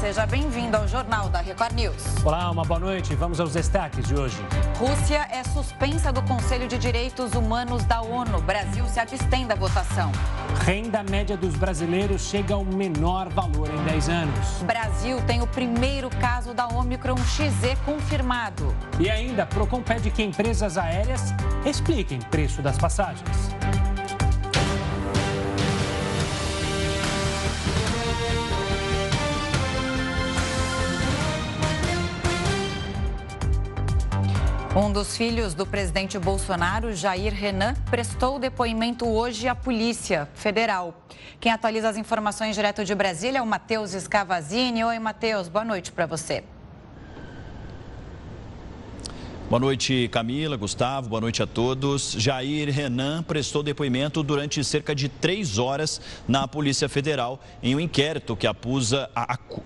seja bem-vindo ao Jornal da Record News. Olá, uma boa noite. Vamos aos destaques de hoje. Rússia é suspensa do Conselho de Direitos Humanos da ONU. Brasil se abstém da votação. Renda média dos brasileiros chega ao menor valor em 10 anos. Brasil tem o primeiro caso da Omicron XZ confirmado. E ainda, Procon pede que empresas aéreas expliquem preço das passagens. Um dos filhos do presidente Bolsonaro, Jair Renan, prestou depoimento hoje à Polícia Federal. Quem atualiza as informações direto de Brasília é o Matheus Scavazini. Oi, Matheus, boa noite para você. Boa noite, Camila, Gustavo, boa noite a todos. Jair Renan prestou depoimento durante cerca de três horas na Polícia Federal em um inquérito que apusa,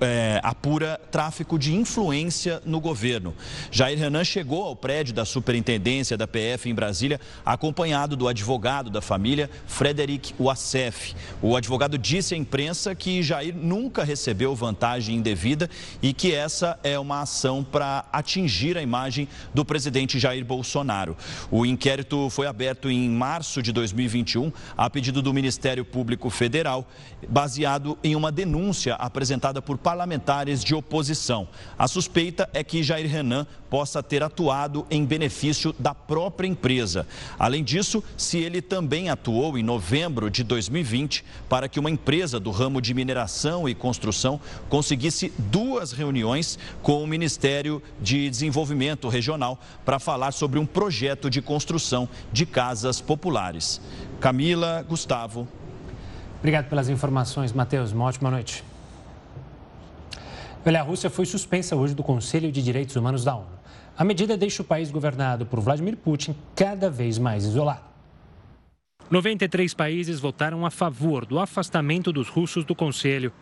é, apura tráfico de influência no governo. Jair Renan chegou ao prédio da Superintendência da PF em Brasília, acompanhado do advogado da família, Frederic Wassef. O advogado disse à imprensa que Jair nunca recebeu vantagem indevida e que essa é uma ação para atingir a imagem do presidente presidente Jair Bolsonaro. O inquérito foi aberto em março de 2021 a pedido do Ministério Público Federal, baseado em uma denúncia apresentada por parlamentares de oposição. A suspeita é que Jair Renan possa ter atuado em benefício da própria empresa. Além disso, se ele também atuou em novembro de 2020 para que uma empresa do ramo de mineração e construção conseguisse duas reuniões com o Ministério de Desenvolvimento Regional para falar sobre um projeto de construção de casas populares. Camila, Gustavo. Obrigado pelas informações, Matheus. Uma ótima noite. Olha, a Rússia foi suspensa hoje do Conselho de Direitos Humanos da ONU. A medida deixa o país governado por Vladimir Putin cada vez mais isolado. 93 países votaram a favor do afastamento dos russos do Conselho.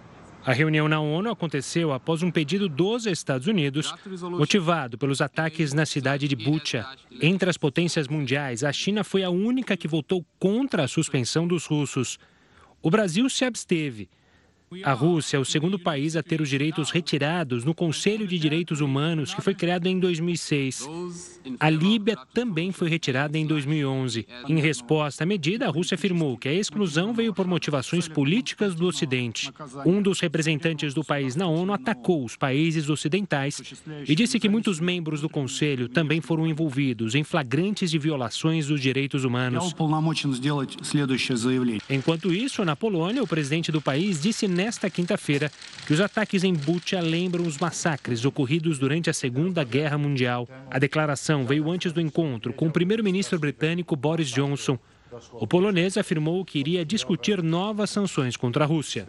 A reunião na ONU aconteceu após um pedido dos Estados Unidos, motivado pelos ataques na cidade de Bucha. Entre as potências mundiais, a China foi a única que votou contra a suspensão dos russos. O Brasil se absteve a Rússia é o segundo país a ter os direitos retirados no Conselho de Direitos Humanos, que foi criado em 2006. A Líbia também foi retirada em 2011. Em resposta à medida, a Rússia afirmou que a exclusão veio por motivações políticas do Ocidente. Um dos representantes do país na ONU atacou os países ocidentais e disse que muitos membros do Conselho também foram envolvidos em flagrantes de violações dos direitos humanos. Enquanto isso, na Polônia, o presidente do país disse nesta quinta-feira que os ataques em Bucha lembram os massacres ocorridos durante a Segunda Guerra Mundial. A declaração veio antes do encontro com o primeiro-ministro britânico Boris Johnson. O polonês afirmou que iria discutir novas sanções contra a Rússia.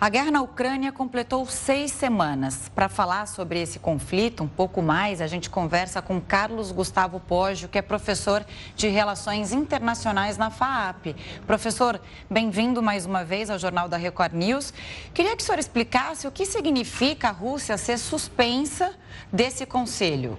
A guerra na Ucrânia completou seis semanas. Para falar sobre esse conflito um pouco mais, a gente conversa com Carlos Gustavo Poggio, que é professor de Relações Internacionais na FAAP. Professor, bem-vindo mais uma vez ao Jornal da Record News. Queria que o senhor explicasse o que significa a Rússia ser suspensa desse conselho.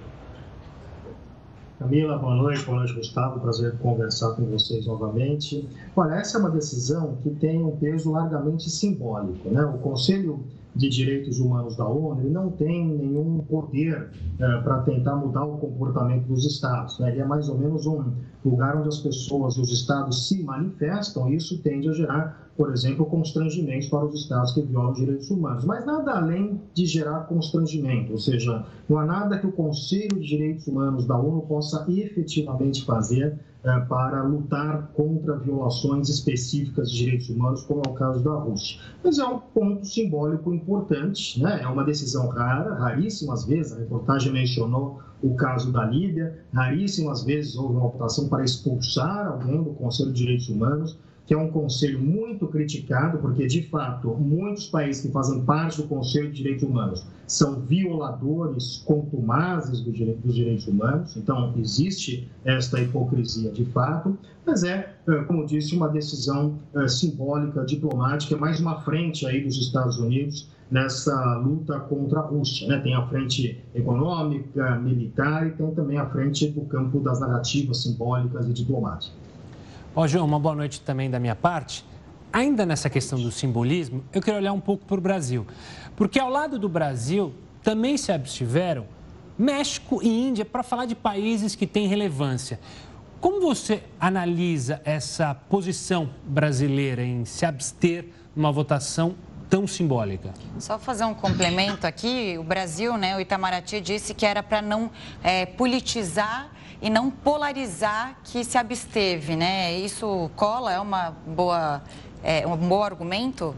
Camila, boa noite, boa noite, Gustavo. Prazer conversar com vocês novamente. Olha, essa é uma decisão que tem um peso largamente simbólico. Né? O Conselho de Direitos Humanos da ONU não tem nenhum poder é, para tentar mudar o comportamento dos Estados. Né? Ele é mais ou menos um lugar onde as pessoas os Estados se manifestam e isso tende a gerar por exemplo, constrangimentos para os estados que violam direitos humanos. Mas nada além de gerar constrangimento, ou seja, não há nada que o Conselho de Direitos Humanos da ONU possa efetivamente fazer é, para lutar contra violações específicas de direitos humanos, como é o caso da Rússia. Mas é um ponto simbólico importante, né? é uma decisão rara, raríssimas vezes, a reportagem mencionou o caso da Líbia, raríssimas vezes houve uma votação para expulsar alguém do Conselho de Direitos Humanos, que é um conselho muito criticado, porque, de fato, muitos países que fazem parte do Conselho de Direitos Humanos são violadores contumazes do direito, dos direitos humanos, então existe esta hipocrisia de fato, mas é, é como disse, uma decisão é, simbólica, diplomática, mais uma frente aí dos Estados Unidos nessa luta contra a Rússia. Né? Tem a frente econômica, militar e tem também a frente do campo das narrativas simbólicas e diplomáticas. Ó, João, uma boa noite também da minha parte. ainda nessa questão do simbolismo, eu queria olhar um pouco para o Brasil. Porque ao lado do Brasil também se abstiveram México e Índia para falar de países que têm relevância. Como você analisa essa posição brasileira em se abster numa votação tão simbólica? Só fazer um complemento aqui, o Brasil, né, o Itamaraty disse que era para não é, politizar e não polarizar que se absteve, né? Isso cola, é uma boa, é, um bom argumento?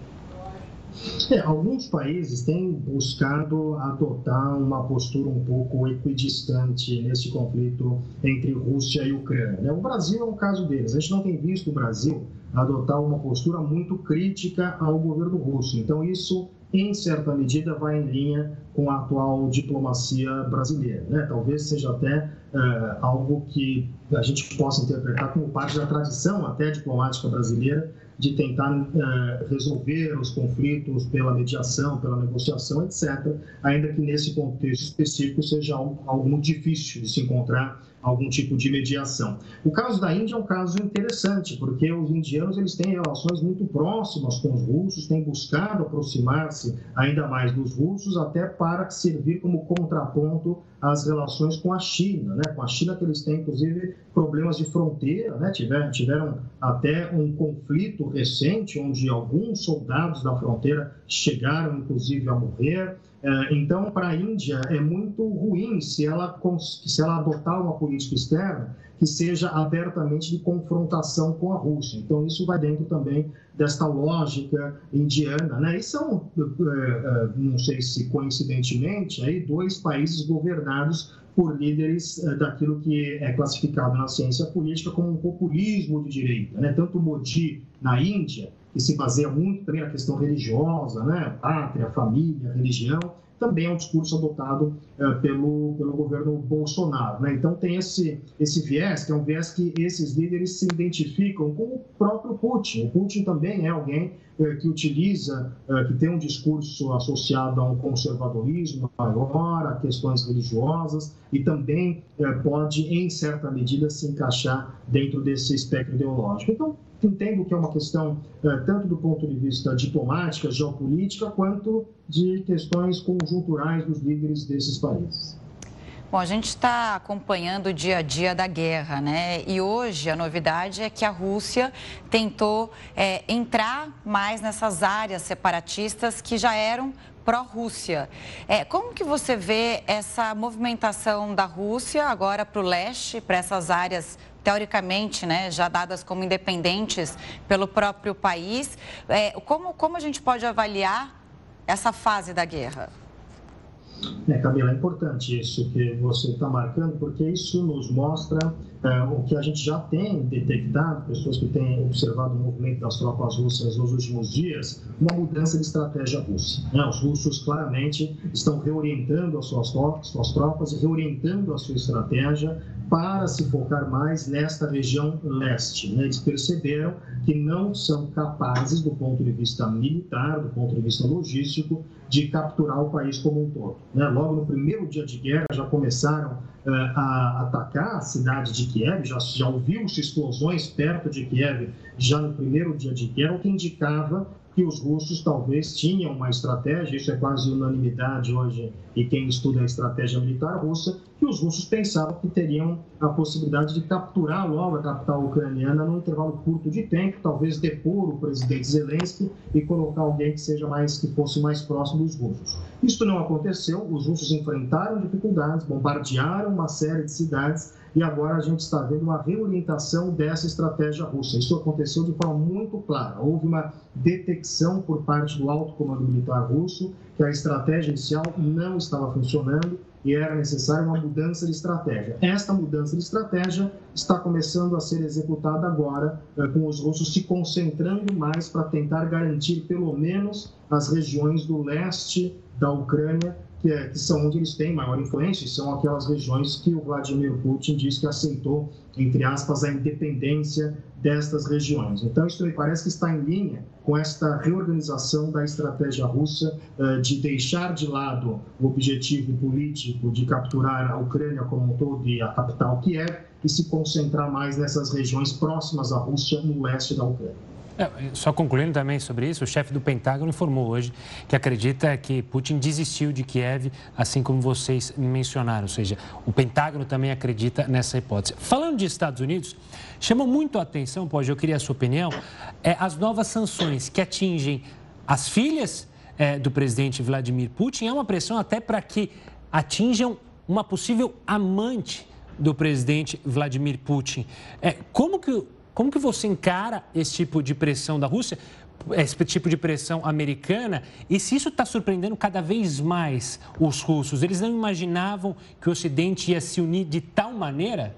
É, alguns países têm buscado adotar uma postura um pouco equidistante nesse conflito entre Rússia e Ucrânia. Né? O Brasil é um caso deles. A gente não tem visto o Brasil adotar uma postura muito crítica ao governo russo. Então, isso, em certa medida, vai em linha com a atual diplomacia brasileira. Né? Talvez seja até é, algo que a gente possa interpretar como parte da tradição até diplomática brasileira de tentar uh, resolver os conflitos pela mediação, pela negociação, etc., ainda que nesse contexto específico seja algo, algo muito difícil de se encontrar algum tipo de mediação. O caso da Índia é um caso interessante, porque os indianos eles têm relações muito próximas com os russos, têm buscado aproximar-se ainda mais dos russos, até para servir como contraponto às relações com a China, né? Com a China que eles têm, inclusive, problemas de fronteira, né? Tiveram, tiveram até um conflito recente, onde alguns soldados da fronteira chegaram, inclusive, a morrer. É, então, para a Índia, é muito ruim se ela, se ela adotar uma política externa que seja abertamente de confrontação com a Rússia. Então, isso vai dentro também desta lógica indiana. Né? E são, é, é, não sei se coincidentemente, aí dois países governados por líderes daquilo que é classificado na ciência política como um populismo de direita. Né? Tanto Modi na Índia, que se baseia muito também na questão religiosa, né? pátria, família, religião, também é um discurso adotado é, pelo, pelo governo Bolsonaro. Né? Então, tem esse, esse viés, que é um viés que esses líderes se identificam com o próprio Putin. O Putin também é alguém é, que utiliza, é, que tem um discurso associado a um conservadorismo maior, a questões religiosas, e também pode, em certa medida, se encaixar dentro desse espectro ideológico. Então, entendo que é uma questão é, tanto do ponto de vista diplomática, geopolítica, quanto de questões conjunturais dos líderes desses países. Bom, a gente está acompanhando o dia a dia da guerra, né? E hoje a novidade é que a Rússia tentou é, entrar mais nessas áreas separatistas que já eram pró-Rússia. É, como que você vê essa movimentação da Rússia agora para o leste, para essas áreas teoricamente, né, já dadas como independentes pelo próprio país. É, como, como a gente pode avaliar essa fase da guerra? É, Camila, é importante isso que você está marcando, porque isso nos mostra é, o que a gente já tem detectado, pessoas que têm observado o movimento das tropas russas nos últimos dias, uma mudança de estratégia russa. Né? Os russos claramente estão reorientando as suas tropas, suas tropas e reorientando a sua estratégia para se focar mais nesta região leste. Né? Eles perceberam que não são capazes, do ponto de vista militar, do ponto de vista logístico, de capturar o país como um todo. Né? Logo no primeiro dia de guerra já começaram uh, a atacar a cidade de Kiev, já, já ouviu-se explosões perto de Kiev já no primeiro dia de guerra, o que indicava que os russos talvez tinham uma estratégia, isso é quase unanimidade hoje, e quem estuda a estratégia militar russa, que os russos pensavam que teriam a possibilidade de capturar logo a capital ucraniana num intervalo curto de tempo, talvez depor o presidente Zelensky e colocar alguém que seja mais que fosse mais próximo dos russos. Isso não aconteceu, os russos enfrentaram dificuldades, bombardearam uma série de cidades e agora a gente está vendo uma reorientação dessa estratégia russa. Isso aconteceu de forma muito clara. Houve uma detecção por parte do alto comando militar russo que a estratégia inicial não estava funcionando e era necessária uma mudança de estratégia. Esta mudança de estratégia está começando a ser executada agora, eh, com os russos se concentrando mais para tentar garantir pelo menos as regiões do leste da Ucrânia que, é, que, são onde eles têm maior influência, são aquelas regiões que o Vladimir Putin diz que aceitou, entre aspas, a independência destas regiões. Então, isso me parece que está em linha com esta reorganização da estratégia russa uh, de deixar de lado o objetivo político de capturar a Ucrânia como um todo e a capital Kiev e se concentrar mais nessas regiões próximas à Rússia, no leste da Ucrânia. É, só concluindo também sobre isso, o chefe do Pentágono informou hoje que acredita que Putin desistiu de Kiev, assim como vocês mencionaram, ou seja, o Pentágono também acredita nessa hipótese. Falando de Estados Unidos, chama muito a atenção, pode, eu queria a sua opinião, é, as novas sanções que atingem as filhas é, do presidente Vladimir Putin, é uma pressão até para que atinjam uma possível amante do presidente Vladimir Putin. É, como que como que você encara esse tipo de pressão da Rússia, esse tipo de pressão americana? E se isso está surpreendendo cada vez mais os russos? Eles não imaginavam que o Ocidente ia se unir de tal maneira?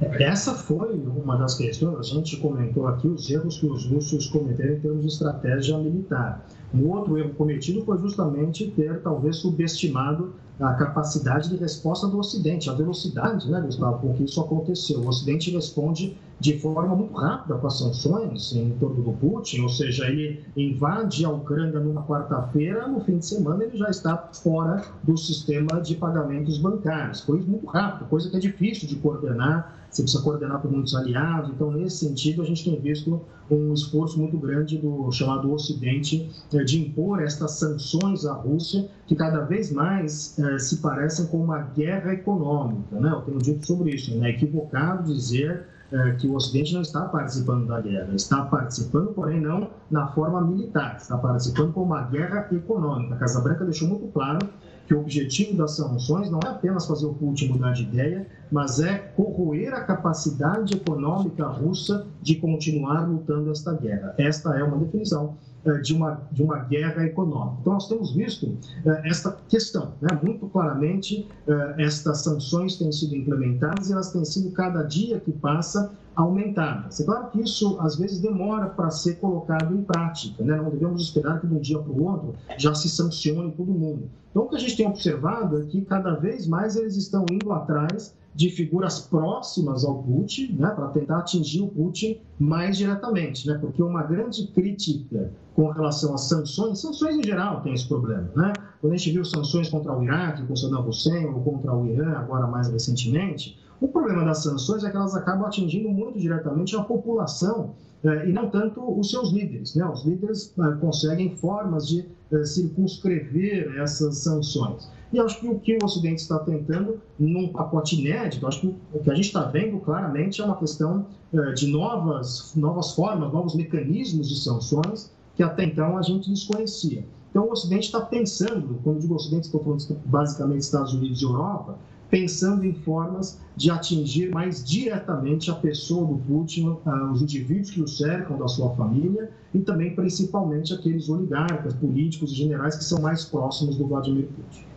Essa foi uma das questões, a gente comentou aqui os erros que os russos cometeram em termos de estratégia militar. Um outro erro cometido foi justamente ter talvez subestimado a capacidade de resposta do Ocidente, a velocidade, né, Gustavo, com que isso aconteceu. O Ocidente responde de forma muito rápida com as sanções em torno do Putin, ou seja, ele invade a Ucrânia numa quarta-feira, no fim de semana ele já está fora do sistema de pagamentos bancários. Foi muito rápido, coisa que é difícil de coordenar, você precisa coordenar com muitos aliados. Então, nesse sentido, a gente tem visto um esforço muito grande do chamado Ocidente eh, de impor estas sanções à Rússia, que cada vez mais eh, se parecem com uma guerra econômica. Né? Eu tenho dito sobre isso, é né? equivocado dizer eh, que o Ocidente não está participando da guerra, está participando, porém não na forma militar, está participando com uma guerra econômica. A Casa Branca deixou muito claro que o objetivo das sanções não é apenas fazer o Putin mudar de ideia, mas é corroer a capacidade econômica russa de continuar lutando esta guerra. Esta é uma definição eh, de uma, de uma guerra econômica. Então, nós temos visto eh, esta questão, né? muito claramente, eh, estas sanções têm sido implementadas e elas têm sido, cada dia que passa, aumentadas. É claro que isso, às vezes, demora para ser colocado em prática, né? não devemos esperar que de um dia para o outro já se sancione todo mundo. Então, o que a gente tem observado é que, cada vez mais, eles estão indo atrás de figuras próximas ao Putin, né, para tentar atingir o Putin mais diretamente, né, porque uma grande crítica com relação às sanções, sanções em geral tem esse problema, né? Quando a gente viu sanções contra o Iraque, com Saddam Hussein, ou contra o Irã, agora mais recentemente, o problema das sanções é que elas acabam atingindo muito diretamente a população eh, e não tanto os seus líderes, né? Os líderes eh, conseguem formas de eh, circunscrever essas sanções. E acho que o que o Ocidente está tentando, num pacote inédito, acho que o que a gente está vendo claramente é uma questão eh, de novas, novas formas, novos mecanismos de sanções que até então a gente desconhecia. Então, o Ocidente está pensando, quando digo Ocidente, estou falando basicamente Estados Unidos e Europa, pensando em formas de atingir mais diretamente a pessoa do Putin, ah, os indivíduos que o cercam da sua família e também, principalmente, aqueles oligarcas, políticos e generais que são mais próximos do Vladimir Putin.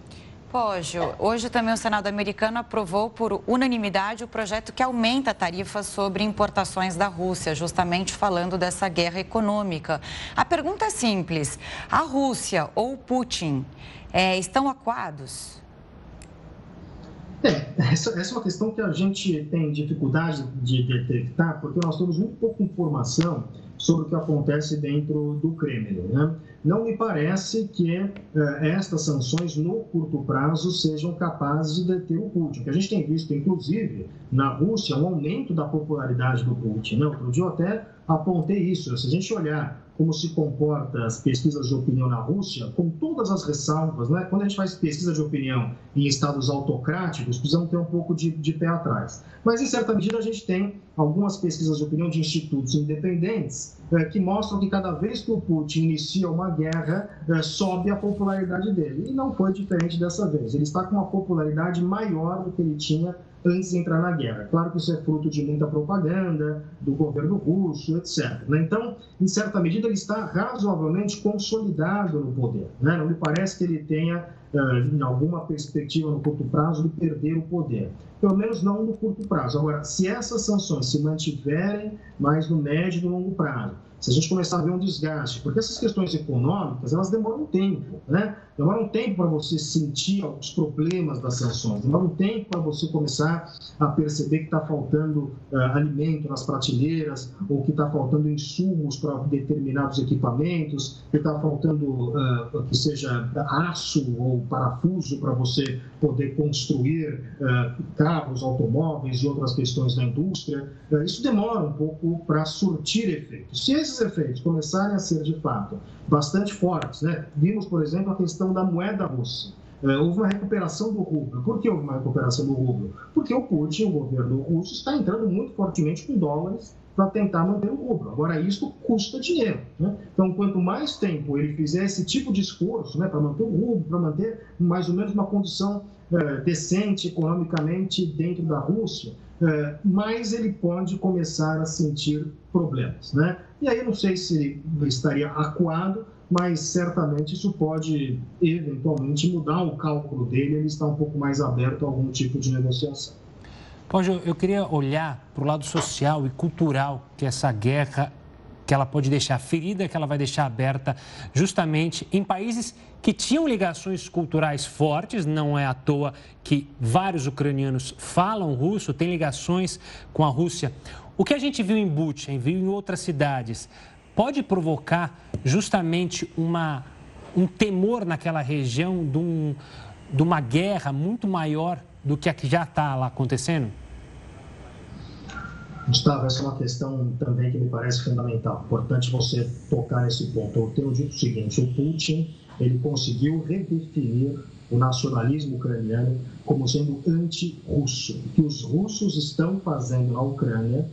Pógio, hoje também o Senado americano aprovou por unanimidade o projeto que aumenta tarifas sobre importações da Rússia, justamente falando dessa guerra econômica. A pergunta é simples: a Rússia ou Putin é, estão acuados? É, essa, essa, é uma questão que a gente tem dificuldade de detectar, porque nós temos muito pouca informação sobre o que acontece dentro do Kremlin. Né? Não me parece que eh, estas sanções, no curto prazo, sejam capazes de deter o Putin. Que a gente tem visto, inclusive, na Rússia, um aumento da popularidade do Putin. Né? Outro dia até apontei isso. Se a gente olhar como se comporta as pesquisas de opinião na Rússia, com todas as ressalvas, né? quando a gente faz pesquisa de opinião em estados autocráticos, precisamos ter um pouco de, de pé atrás. Mas, em certa medida, a gente tem algumas pesquisas de opinião de institutos independentes é, que mostram que cada vez que o Putin inicia uma guerra, é, sobe a popularidade dele. E não foi diferente dessa vez. Ele está com uma popularidade maior do que ele tinha antes de entrar na guerra. Claro que isso é fruto de muita propaganda, do governo russo, etc. Né? Então, em certa medida, ele está razoavelmente consolidado no poder. Né? Não me parece que ele tenha, eh, em alguma perspectiva no curto prazo, de perder o poder. Pelo menos não no curto prazo. Agora, se essas sanções se mantiverem mais no médio e no longo prazo, se a gente começar a ver um desgaste, porque essas questões econômicas, elas demoram tempo, né? Demora um tempo para você sentir os problemas das sanções, demora um tempo para você começar a perceber que está faltando uh, alimento nas prateleiras, ou que está faltando insumos para determinados equipamentos, que está faltando uh, que seja aço ou parafuso para você poder construir uh, carros, automóveis e outras questões da indústria. isso demora um pouco para surtir efeitos. Se esses efeitos começarem a ser, de fato, bastante fortes, né? vimos, por exemplo, a questão da moeda russa. É, houve uma recuperação do rublo. Por que houve uma recuperação do rublo? Porque o Putin, o governo russo, está entrando muito fortemente com dólares para tentar manter o rublo. Agora, isso custa dinheiro. Né? Então, quanto mais tempo ele fizer esse tipo de esforço né, para manter o rublo, para manter mais ou menos uma condição é, decente economicamente dentro da Rússia, é, mais ele pode começar a sentir problemas. Né? E aí, não sei se estaria acuado, mas certamente isso pode eventualmente mudar o cálculo dele, ele está um pouco mais aberto a algum tipo de negociação. Pode, eu queria olhar para o lado social e cultural que essa guerra que ela pode deixar ferida, que ela vai deixar aberta justamente em países que tinham ligações culturais fortes, não é à toa que vários ucranianos falam russo, têm ligações com a Rússia. O que a gente viu em Bucha, viu em outras cidades, pode provocar justamente uma, um temor naquela região de, um, de uma guerra muito maior do que a que já está lá acontecendo? Gustavo, essa é uma questão também que me parece fundamental. Importante você tocar nesse ponto. Eu tenho dito o seguinte: o Putin ele conseguiu redefinir o nacionalismo ucraniano como sendo anti-russo. O que os russos estão fazendo na Ucrânia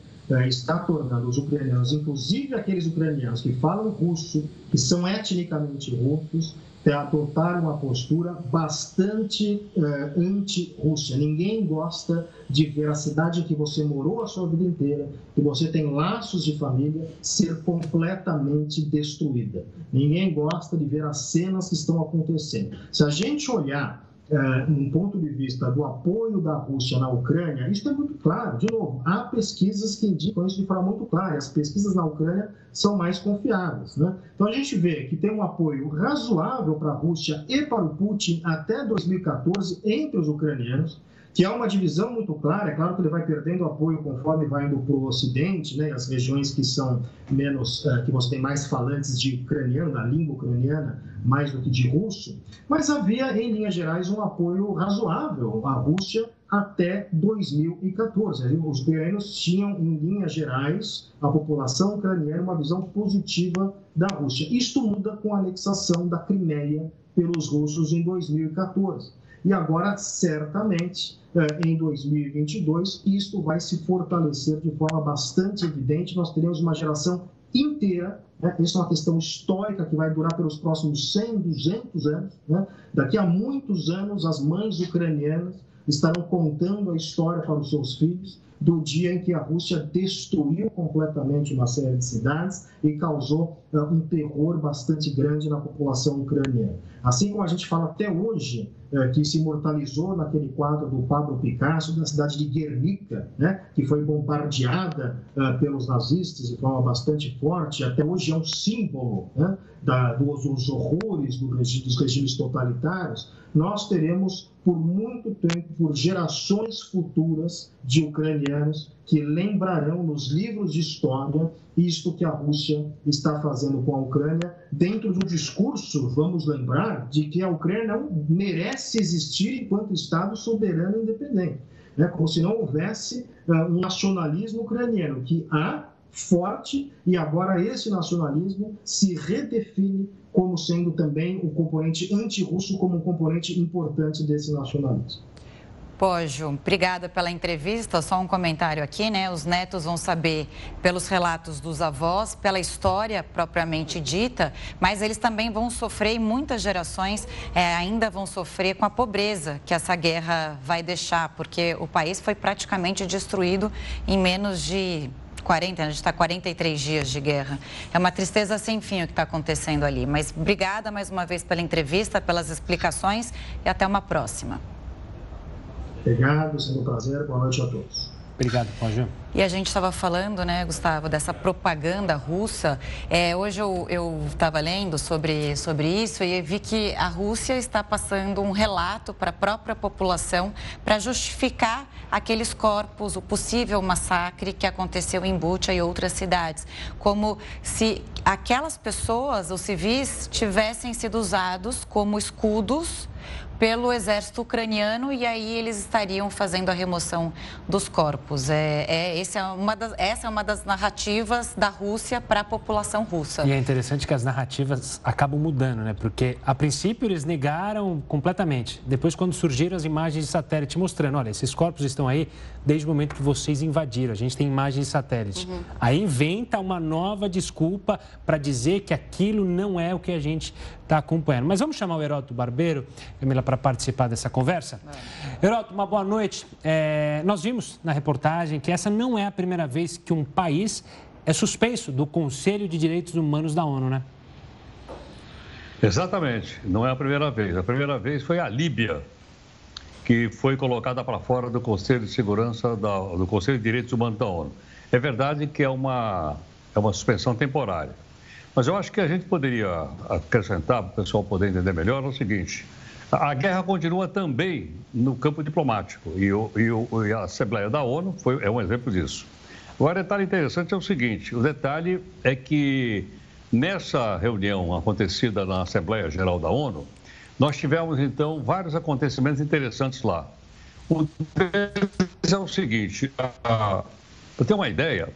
está tornando os ucranianos, inclusive aqueles ucranianos que falam russo, que são etnicamente russos, adotar uma postura bastante uh, anti-Rússia. Ninguém gosta de ver a cidade em que você morou a sua vida inteira, que você tem laços de família, ser completamente destruída. Ninguém gosta de ver as cenas que estão acontecendo. Se a gente olhar é, um ponto de vista do apoio da Rússia na Ucrânia, isso é muito claro. De novo, há pesquisas que indicam isso de forma muito clara. As pesquisas na Ucrânia são mais confiáveis. Né? Então a gente vê que tem um apoio razoável para a Rússia e para o Putin até 2014 entre os ucranianos que há uma divisão muito clara. É claro que ele vai perdendo apoio conforme vai indo para o Ocidente, né, as regiões que são menos, uh, que você tem mais falantes de ucraniano, da língua ucraniana, mais do que de russo. Mas havia, em linhas gerais, um apoio razoável à Rússia até 2014. Os ucranianos tinham, em linhas gerais, a população ucraniana uma visão positiva da Rússia. Isto muda com a anexação da Crimeia pelos russos em 2014. E agora, certamente, eh, em 2022, isto vai se fortalecer de forma bastante evidente. Nós teremos uma geração inteira, né? é uma questão histórica que vai durar pelos próximos 100, 200 anos. Né? Daqui a muitos anos, as mães ucranianas estarão contando a história para os seus filhos do dia em que a Rússia destruiu completamente uma série de cidades e causou um terror bastante grande na população ucraniana. Assim como a gente fala até hoje, uh, que se imortalizou naquele quadro do Pablo Picasso, da cidade de Guernica, né, que foi bombardeada uh, pelos nazistas de forma bastante forte, até hoje é um símbolo né, da, dos, dos, horrores do dos regimes totalitários, nós teremos por muito tempo, por gerações futuras de ucranianos que lembrarão nos livros de história isto que a Rússia está fazendo com a Ucrânia, dentro do discurso, vamos lembrar, de que a Ucrânia não merece existir enquanto Estado soberano e independente. Né? Como se não houvesse uh, um nacionalismo ucraniano, que há forte e agora esse nacionalismo se redefine como sendo também o componente anti-russo como um componente importante desse nacionalismo. Pojo, obrigada pela entrevista. Só um comentário aqui, né? Os netos vão saber pelos relatos dos avós, pela história propriamente dita, mas eles também vão sofrer, e muitas gerações é, ainda vão sofrer com a pobreza que essa guerra vai deixar, porque o país foi praticamente destruído em menos de 40, a gente está 43 dias de guerra. É uma tristeza sem fim o que está acontecendo ali. Mas obrigada mais uma vez pela entrevista, pelas explicações e até uma próxima. Obrigado, sendo um prazer. Boa noite a todos. Obrigado, Pajé. E a gente estava falando, né, Gustavo, dessa propaganda russa. É, hoje eu estava lendo sobre, sobre isso e vi que a Rússia está passando um relato para a própria população para justificar aqueles corpos, o possível massacre que aconteceu em Bucha e outras cidades. Como se aquelas pessoas, os civis, tivessem sido usados como escudos pelo exército ucraniano e aí eles estariam fazendo a remoção dos corpos. É, é, esse é uma das, essa é uma das narrativas da Rússia para a população russa. E é interessante que as narrativas acabam mudando, né? Porque a princípio eles negaram completamente. Depois, quando surgiram as imagens de satélite mostrando, olha, esses corpos estão aí desde o momento que vocês invadiram. A gente tem imagens de satélite. Uhum. Aí inventa uma nova desculpa para dizer que aquilo não é o que a gente está acompanhando. Mas vamos chamar o Heródoto Barbeiro, Camila, para participar dessa conversa. É. Heródoto, uma boa noite. É, nós vimos na reportagem que essa não é a primeira vez que um país é suspenso do Conselho de Direitos Humanos da ONU, né? Exatamente, não é a primeira vez. A primeira vez foi a Líbia, que foi colocada para fora do Conselho de Segurança, da, do Conselho de Direitos Humanos da ONU. É verdade que é uma, é uma suspensão temporária. Mas eu acho que a gente poderia acrescentar, para o pessoal poder entender melhor, é o seguinte: a guerra continua também no campo diplomático e, o, e, o, e a Assembleia da ONU foi, é um exemplo disso. Agora, detalhe interessante é o seguinte: o detalhe é que nessa reunião acontecida na Assembleia Geral da ONU, nós tivemos então vários acontecimentos interessantes lá. O é o seguinte: para ter uma ideia,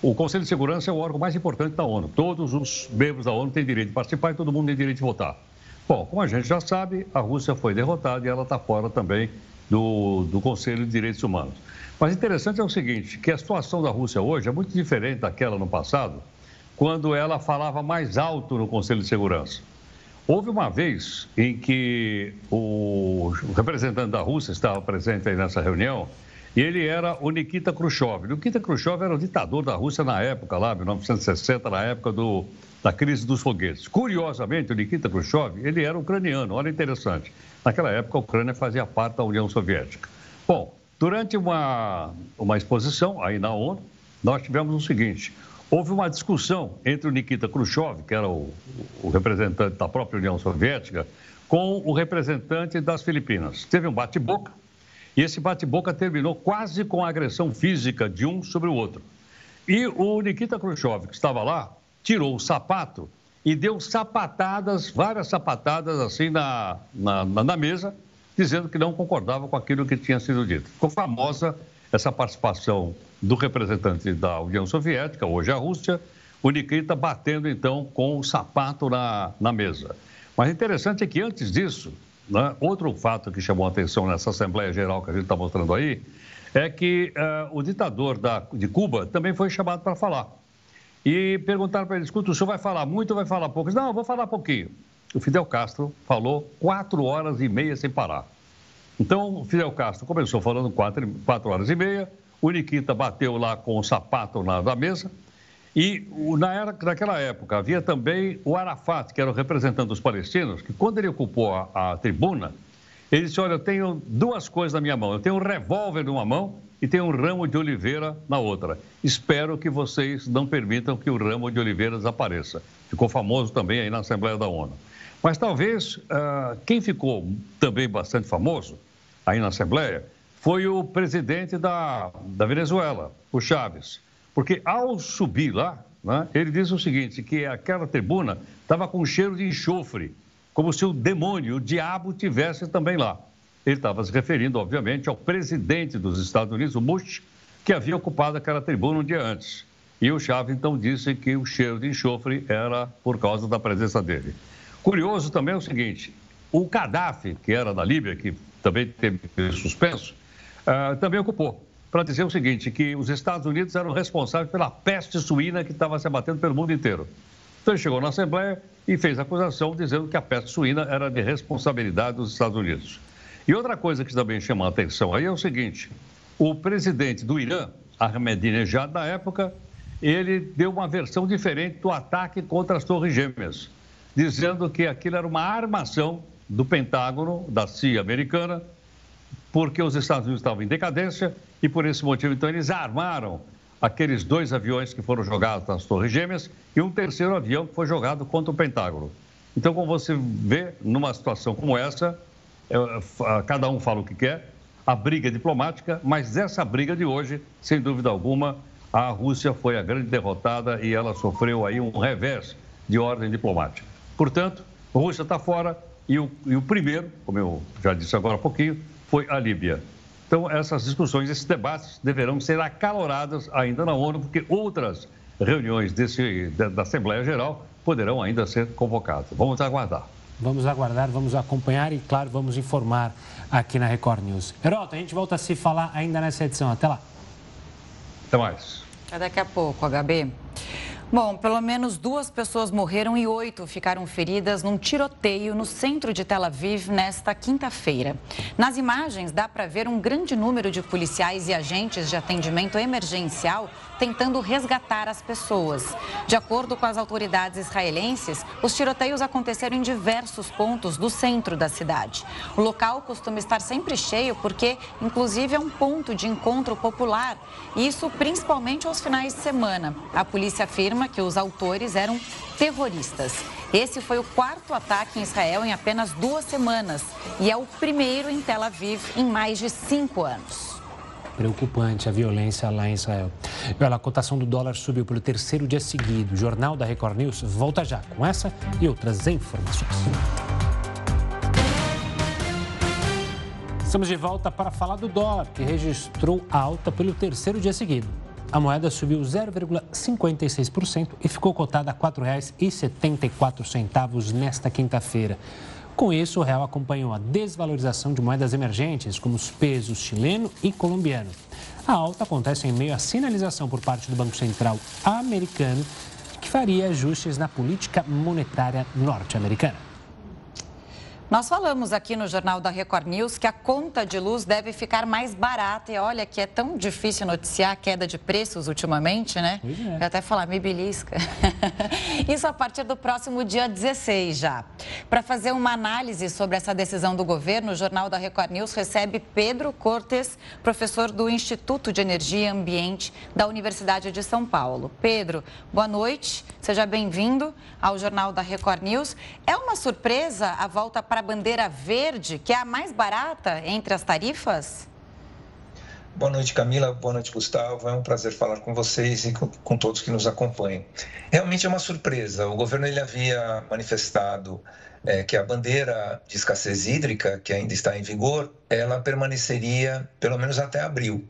o Conselho de Segurança é o órgão mais importante da ONU. Todos os membros da ONU têm direito de participar e todo mundo tem direito de votar. Bom, como a gente já sabe, a Rússia foi derrotada e ela está fora também do, do Conselho de Direitos Humanos. Mas interessante é o seguinte, que a situação da Rússia hoje é muito diferente daquela no passado, quando ela falava mais alto no Conselho de Segurança. Houve uma vez em que o representante da Rússia estava presente aí nessa reunião e ele era o Nikita Khrushchev. O Nikita Khrushchev era o ditador da Rússia na época, lá, 1960, na época do, da crise dos foguetes. Curiosamente, o Nikita Khrushchev, ele era ucraniano, olha interessante. Naquela época, a Ucrânia fazia parte da União Soviética. Bom, durante uma, uma exposição aí na ONU, nós tivemos o seguinte: houve uma discussão entre o Nikita Khrushchev, que era o, o representante da própria União Soviética, com o representante das Filipinas. Teve um bate-boca e esse bate-boca terminou quase com a agressão física de um sobre o outro. E o Nikita Khrushchev, que estava lá, tirou o sapato e deu sapatadas, várias sapatadas assim na, na, na mesa, dizendo que não concordava com aquilo que tinha sido dito. Ficou famosa essa participação do representante da União Soviética, hoje a Rússia, o Nikita batendo então com o sapato na, na mesa. Mas interessante é que antes disso, né? Outro fato que chamou a atenção nessa Assembleia Geral que a gente está mostrando aí é que uh, o ditador da, de Cuba também foi chamado para falar. E perguntaram para ele: escuta, o senhor vai falar muito ou vai falar pouco? Disse, Não, eu vou falar pouquinho. O Fidel Castro falou quatro horas e meia sem parar. Então, Fidel Castro começou falando quatro, quatro horas e meia, o Nikita bateu lá com o sapato na, na mesa, e na era, naquela época havia também o Arafat, que era o representante dos palestinos, que quando ele ocupou a, a tribuna, ele disse: Olha, eu tenho duas coisas na minha mão. Eu tenho um revólver numa mão e tenho um ramo de oliveira na outra. Espero que vocês não permitam que o ramo de oliveira desapareça. Ficou famoso também aí na Assembleia da ONU. Mas talvez uh, quem ficou também bastante famoso aí na Assembleia foi o presidente da, da Venezuela, o Chaves. Porque ao subir lá, né, ele disse o seguinte, que aquela tribuna estava com cheiro de enxofre, como se o demônio, o diabo, tivesse também lá. Ele estava se referindo, obviamente, ao presidente dos Estados Unidos, o Bush, que havia ocupado aquela tribuna um dia antes. E o Chave então disse que o cheiro de enxofre era por causa da presença dele. Curioso também é o seguinte: o Gaddafi, que era da Líbia, que também teve suspenso, uh, também ocupou para dizer o seguinte, que os Estados Unidos eram responsáveis pela peste suína que estava se abatendo pelo mundo inteiro. Então ele chegou na Assembleia e fez acusação dizendo que a peste suína era de responsabilidade dos Estados Unidos. E outra coisa que também chama a atenção aí é o seguinte, o presidente do Irã, Ahmadinejad, na época, ele deu uma versão diferente do ataque contra as Torres Gêmeas, dizendo que aquilo era uma armação do Pentágono, da CIA americana, porque os Estados Unidos estavam em decadência e por esse motivo, então, eles armaram aqueles dois aviões que foram jogados nas Torres Gêmeas e um terceiro avião que foi jogado contra o Pentágono. Então, como você vê, numa situação como essa, é, cada um fala o que quer, a briga é diplomática, mas essa briga de hoje, sem dúvida alguma, a Rússia foi a grande derrotada e ela sofreu aí um revés de ordem diplomática. Portanto, a Rússia está fora e o, e o primeiro, como eu já disse agora há pouquinho, foi a Líbia. Então, essas discussões, esses debates deverão ser acaloradas ainda na ONU, porque outras reuniões desse, da Assembleia Geral poderão ainda ser convocadas. Vamos aguardar. Vamos aguardar, vamos acompanhar e, claro, vamos informar aqui na Record News. Heroto, a gente volta a se falar ainda nessa edição. Até lá. Até mais. Até daqui a pouco, HB. Bom, pelo menos duas pessoas morreram e oito ficaram feridas num tiroteio no centro de Tel Aviv nesta quinta-feira. Nas imagens, dá para ver um grande número de policiais e agentes de atendimento emergencial tentando resgatar as pessoas. De acordo com as autoridades israelenses, os tiroteios aconteceram em diversos pontos do centro da cidade. O local costuma estar sempre cheio porque, inclusive, é um ponto de encontro popular. Isso principalmente aos finais de semana. A polícia afirma que os autores eram terroristas. Esse foi o quarto ataque em Israel em apenas duas semanas e é o primeiro em Tel Aviv em mais de cinco anos preocupante a violência lá em Israel. A cotação do dólar subiu pelo terceiro dia seguido. O Jornal da Record News volta já com essa e outras informações. Estamos de volta para falar do dólar, que registrou alta pelo terceiro dia seguido. A moeda subiu 0,56% e ficou cotada a R$ 4,74 nesta quinta-feira. Com isso, o real acompanhou a desvalorização de moedas emergentes, como os pesos chileno e colombiano. A alta acontece em meio à sinalização por parte do Banco Central americano que faria ajustes na política monetária norte-americana. Nós falamos aqui no Jornal da Record News que a conta de luz deve ficar mais barata. E olha que é tão difícil noticiar a queda de preços ultimamente, né? Pois é. Eu até falar, me belisca. Isso a partir do próximo dia 16 já. Para fazer uma análise sobre essa decisão do governo, o Jornal da Record News recebe Pedro Cortes, professor do Instituto de Energia e Ambiente da Universidade de São Paulo. Pedro, boa noite. Seja bem-vindo ao Jornal da Record News. É uma surpresa a volta para a bandeira verde, que é a mais barata entre as tarifas? Boa noite, Camila. Boa noite, Gustavo. É um prazer falar com vocês e com, com todos que nos acompanham. Realmente é uma surpresa. O governo ele havia manifestado é, que a bandeira de escassez hídrica, que ainda está em vigor, ela permaneceria pelo menos até abril.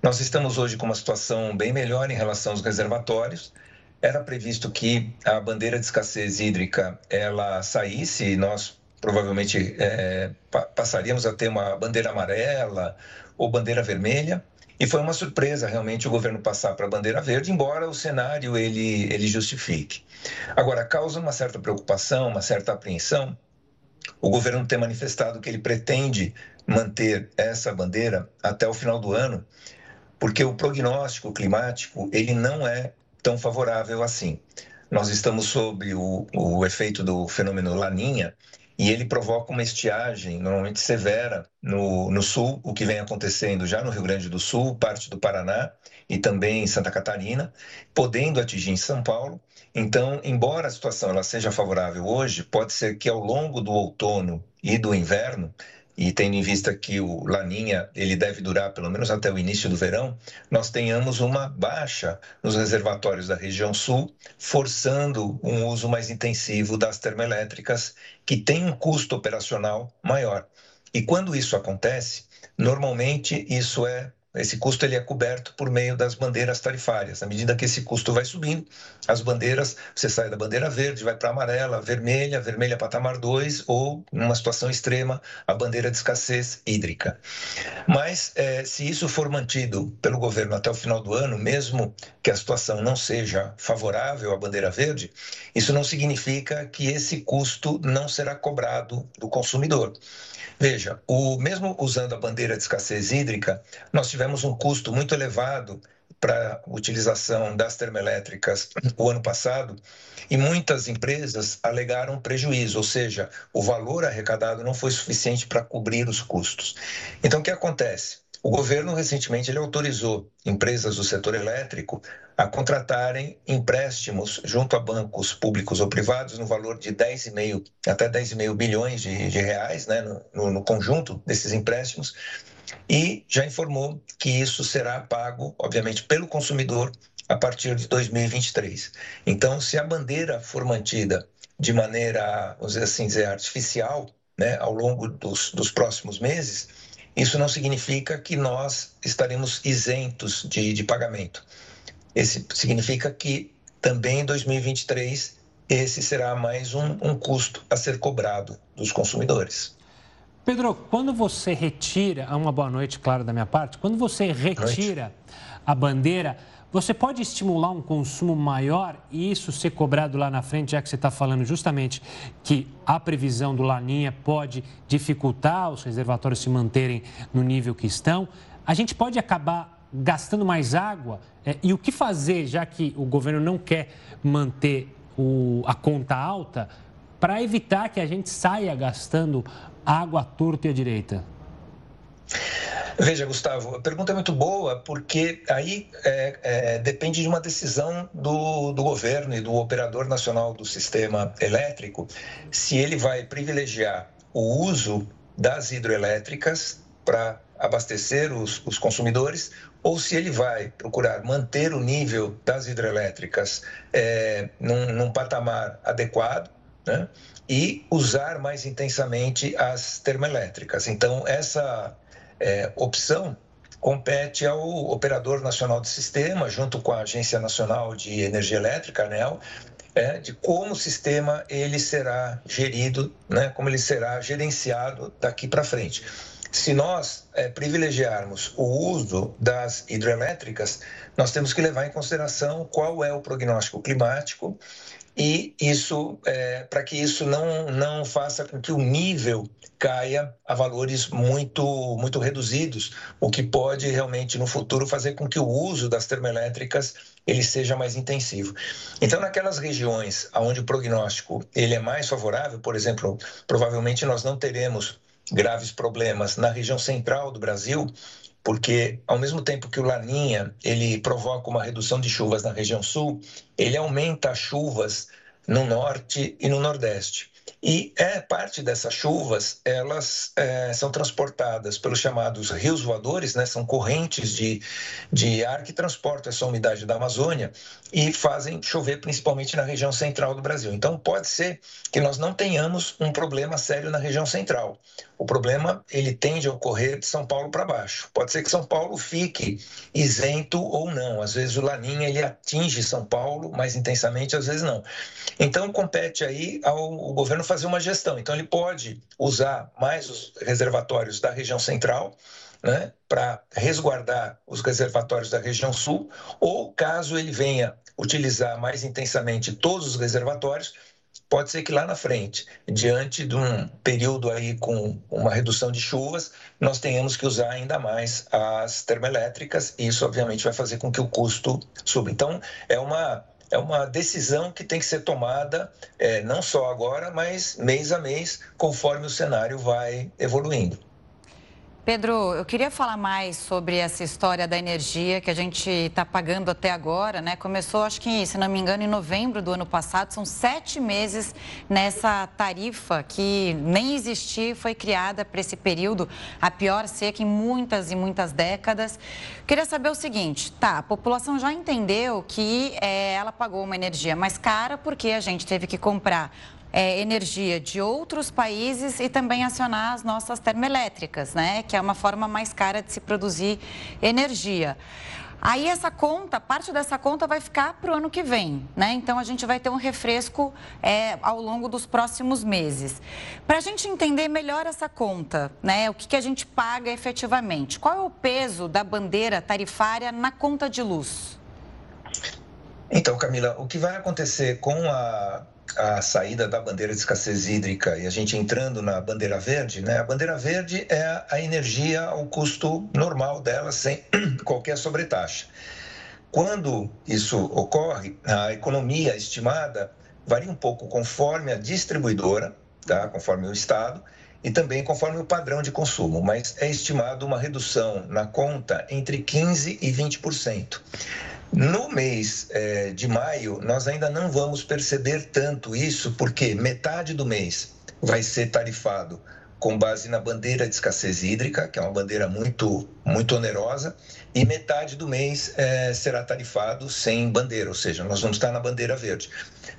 Nós estamos hoje com uma situação bem melhor em relação aos reservatórios era previsto que a bandeira de escassez hídrica ela saísse, nós provavelmente é, passaríamos a ter uma bandeira amarela ou bandeira vermelha. E foi uma surpresa realmente o governo passar para a bandeira verde, embora o cenário ele, ele justifique. Agora, causa uma certa preocupação, uma certa apreensão, o governo ter manifestado que ele pretende manter essa bandeira até o final do ano, porque o prognóstico climático ele não é tão favorável assim. Nós estamos sob o, o efeito do fenômeno Laninha e ele provoca uma estiagem normalmente severa no, no sul, o que vem acontecendo já no Rio Grande do Sul, parte do Paraná e também em Santa Catarina, podendo atingir em São Paulo. Então, embora a situação ela seja favorável hoje, pode ser que ao longo do outono e do inverno e tendo em vista que o Laninha ele deve durar pelo menos até o início do verão, nós tenhamos uma baixa nos reservatórios da região sul, forçando um uso mais intensivo das termoelétricas, que tem um custo operacional maior. E quando isso acontece, normalmente isso é esse custo ele é coberto por meio das bandeiras tarifárias. À medida que esse custo vai subindo, as bandeiras, você sai da bandeira verde, vai para amarela, vermelha, vermelha patamar 2 ou, numa situação extrema, a bandeira de escassez hídrica. Mas, é, se isso for mantido pelo governo até o final do ano, mesmo que a situação não seja favorável à bandeira verde, isso não significa que esse custo não será cobrado do consumidor. Veja, o, mesmo usando a bandeira de escassez hídrica, nós tivemos um custo muito elevado para a utilização das termoelétricas o ano passado e muitas empresas alegaram prejuízo, ou seja, o valor arrecadado não foi suficiente para cobrir os custos. Então, o que acontece? o governo recentemente ele autorizou empresas do setor elétrico a contratarem empréstimos junto a bancos públicos ou privados no valor de 10,5 até 10,5 bilhões de, de reais né, no, no conjunto desses empréstimos e já informou que isso será pago, obviamente, pelo consumidor a partir de 2023. Então, se a bandeira for mantida de maneira, vamos dizer assim, dizer, artificial, né, ao longo dos, dos próximos meses, isso não significa que nós estaremos isentos de, de pagamento. Esse significa que também em 2023 esse será mais um, um custo a ser cobrado dos consumidores. Pedro, quando você retira, uma boa noite, claro, da minha parte, quando você retira a bandeira, você pode estimular um consumo maior e isso ser cobrado lá na frente, já que você está falando justamente que a previsão do Laninha pode dificultar os reservatórios se manterem no nível que estão. A gente pode acabar gastando mais água? É, e o que fazer, já que o governo não quer manter o, a conta alta, para evitar que a gente saia gastando água torta e à direita? Veja, Gustavo, a pergunta é muito boa porque aí é, é, depende de uma decisão do, do governo e do operador nacional do sistema elétrico se ele vai privilegiar o uso das hidroelétricas para abastecer os, os, consumidores ou se ele vai procurar manter o nível das hidrelétricas é, num, num, patamar adequado né? e usar mais intensamente as termoelétricas. Então, essa é, opção compete ao Operador Nacional do Sistema, junto com a Agência Nacional de Energia Elétrica, ANEL, é, de como o sistema ele será gerido, né, como ele será gerenciado daqui para frente. Se nós é, privilegiarmos o uso das hidrelétricas, nós temos que levar em consideração qual é o prognóstico climático e isso é, para que isso não, não faça com que o nível caia a valores muito muito reduzidos, o que pode realmente no futuro fazer com que o uso das termoelétricas ele seja mais intensivo. Então, naquelas regiões onde o prognóstico ele é mais favorável, por exemplo, provavelmente nós não teremos graves problemas na região central do Brasil, porque ao mesmo tempo que o Laninha ele provoca uma redução de chuvas na região sul, ele aumenta as chuvas no norte e no nordeste. E é parte dessas chuvas, elas é, são transportadas pelos chamados rios voadores, né? são correntes de, de ar que transportam essa umidade da Amazônia e fazem chover principalmente na região central do Brasil. Então, pode ser que nós não tenhamos um problema sério na região central. O problema ele tende a ocorrer de São Paulo para baixo. Pode ser que São Paulo fique isento ou não. Às vezes o Laninha ele atinge São Paulo mais intensamente, às vezes não. Então compete aí ao governo fazer uma gestão. Então ele pode usar mais os reservatórios da região central né, para resguardar os reservatórios da região sul, ou caso ele venha utilizar mais intensamente todos os reservatórios, pode ser que lá na frente, diante de um período aí com uma redução de chuvas, nós tenhamos que usar ainda mais as termoelétricas e isso obviamente vai fazer com que o custo suba. Então, é uma é uma decisão que tem que ser tomada é, não só agora, mas mês a mês, conforme o cenário vai evoluindo. Pedro, eu queria falar mais sobre essa história da energia que a gente está pagando até agora, né? Começou, acho que, se não me engano, em novembro do ano passado. São sete meses nessa tarifa que nem existia, foi criada para esse período, a pior seca em muitas e muitas décadas. Queria saber o seguinte, tá? A população já entendeu que é, ela pagou uma energia mais cara porque a gente teve que comprar é, energia de outros países e também acionar as nossas termoelétricas, né? Que é uma forma mais cara de se produzir energia. Aí essa conta, parte dessa conta vai ficar para o ano que vem, né? Então a gente vai ter um refresco é, ao longo dos próximos meses. Para a gente entender melhor essa conta, né? O que, que a gente paga efetivamente? Qual é o peso da bandeira tarifária na conta de luz? Então, Camila, o que vai acontecer com a a saída da bandeira de escassez hídrica e a gente entrando na bandeira verde, né? A bandeira verde é a energia ao custo normal dela, sem qualquer sobretaxa. Quando isso ocorre, a economia estimada varia um pouco conforme a distribuidora, tá? conforme o estado, e também conforme o padrão de consumo, mas é estimado uma redução na conta entre 15% e 20%. No mês é, de maio, nós ainda não vamos perceber tanto isso, porque metade do mês vai ser tarifado com base na bandeira de escassez hídrica, que é uma bandeira muito, muito onerosa, e metade do mês é, será tarifado sem bandeira, ou seja, nós vamos estar na bandeira verde.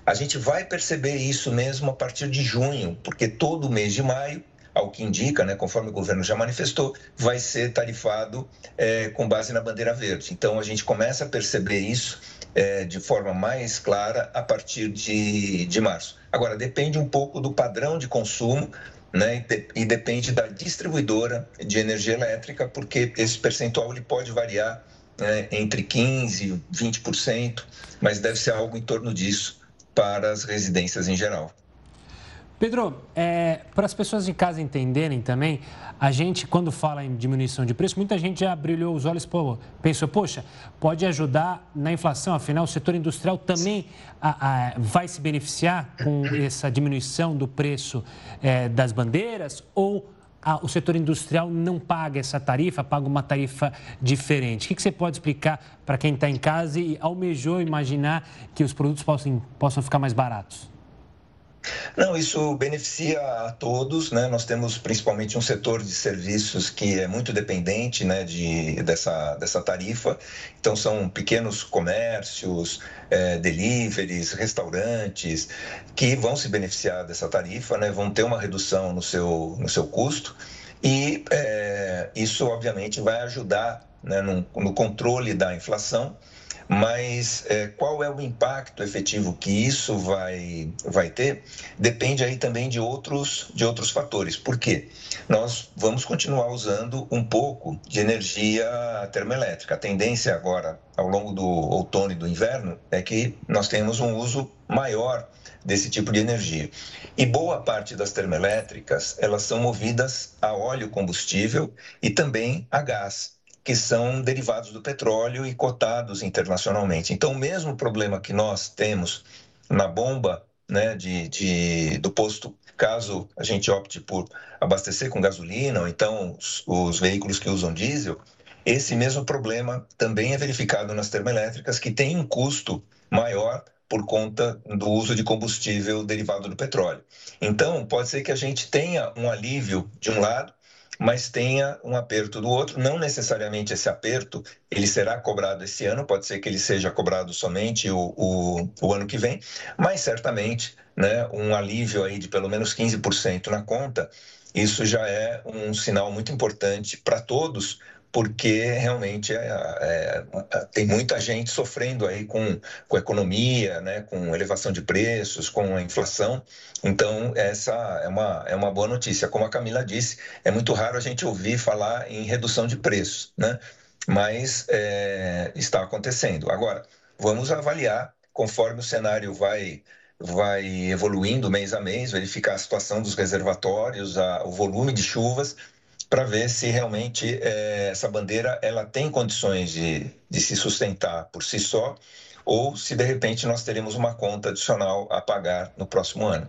A gente vai perceber isso mesmo a partir de junho, porque todo mês de maio ao que indica, né, conforme o governo já manifestou, vai ser tarifado é, com base na bandeira verde. Então, a gente começa a perceber isso é, de forma mais clara a partir de, de março. Agora, depende um pouco do padrão de consumo né, e, depende da distribuidora de energia elétrica, porque esse percentual ele pode variar né, entre 15% e 20%, mas deve ser algo em torno disso para as residências em geral. Pedro, é, para as pessoas em casa entenderem também, a gente, quando fala em diminuição de preço, muita gente já brilhou os olhos, pô, pensou, poxa, pode ajudar na inflação, afinal, o setor industrial também a, a, vai se beneficiar com essa diminuição do preço é, das bandeiras ou a, o setor industrial não paga essa tarifa, paga uma tarifa diferente? O que, que você pode explicar para quem está em casa e almejou imaginar que os produtos possam, possam ficar mais baratos? Não, isso beneficia a todos, né? Nós temos principalmente um setor de serviços que é muito dependente, né, de, dessa, dessa tarifa. Então, são pequenos comércios, é, deliveries, restaurantes, que vão se beneficiar dessa tarifa, né? Vão ter uma redução no seu, no seu custo. E é, isso, obviamente, vai ajudar né, no, no controle da inflação mas é, qual é o impacto efetivo que isso vai, vai ter depende aí também de outros, de outros fatores. Por quê? Nós vamos continuar usando um pouco de energia termoelétrica. A tendência agora, ao longo do outono e do inverno, é que nós tenhamos um uso maior desse tipo de energia. E boa parte das termoelétricas, elas são movidas a óleo combustível e também a gás que são derivados do petróleo e cotados internacionalmente. Então, o mesmo problema que nós temos na bomba né, de, de, do posto, caso a gente opte por abastecer com gasolina, ou então os, os veículos que usam diesel, esse mesmo problema também é verificado nas termoelétricas, que tem um custo maior por conta do uso de combustível derivado do petróleo. Então, pode ser que a gente tenha um alívio de um lado mas tenha um aperto do outro. Não necessariamente esse aperto ele será cobrado esse ano, pode ser que ele seja cobrado somente o, o, o ano que vem, mas certamente né, um alívio aí de pelo menos 15% na conta, isso já é um sinal muito importante para todos, porque realmente é, é, é, tem muita gente sofrendo aí com, com economia, né, com elevação de preços, com a inflação. Então, essa é uma, é uma boa notícia. Como a Camila disse, é muito raro a gente ouvir falar em redução de preços, né? mas é, está acontecendo. Agora, vamos avaliar conforme o cenário vai vai evoluindo mês a mês, verificar a situação dos reservatórios, a, o volume de chuvas para ver se realmente é, essa bandeira ela tem condições de, de se sustentar por si só ou se de repente nós teremos uma conta adicional a pagar no próximo ano.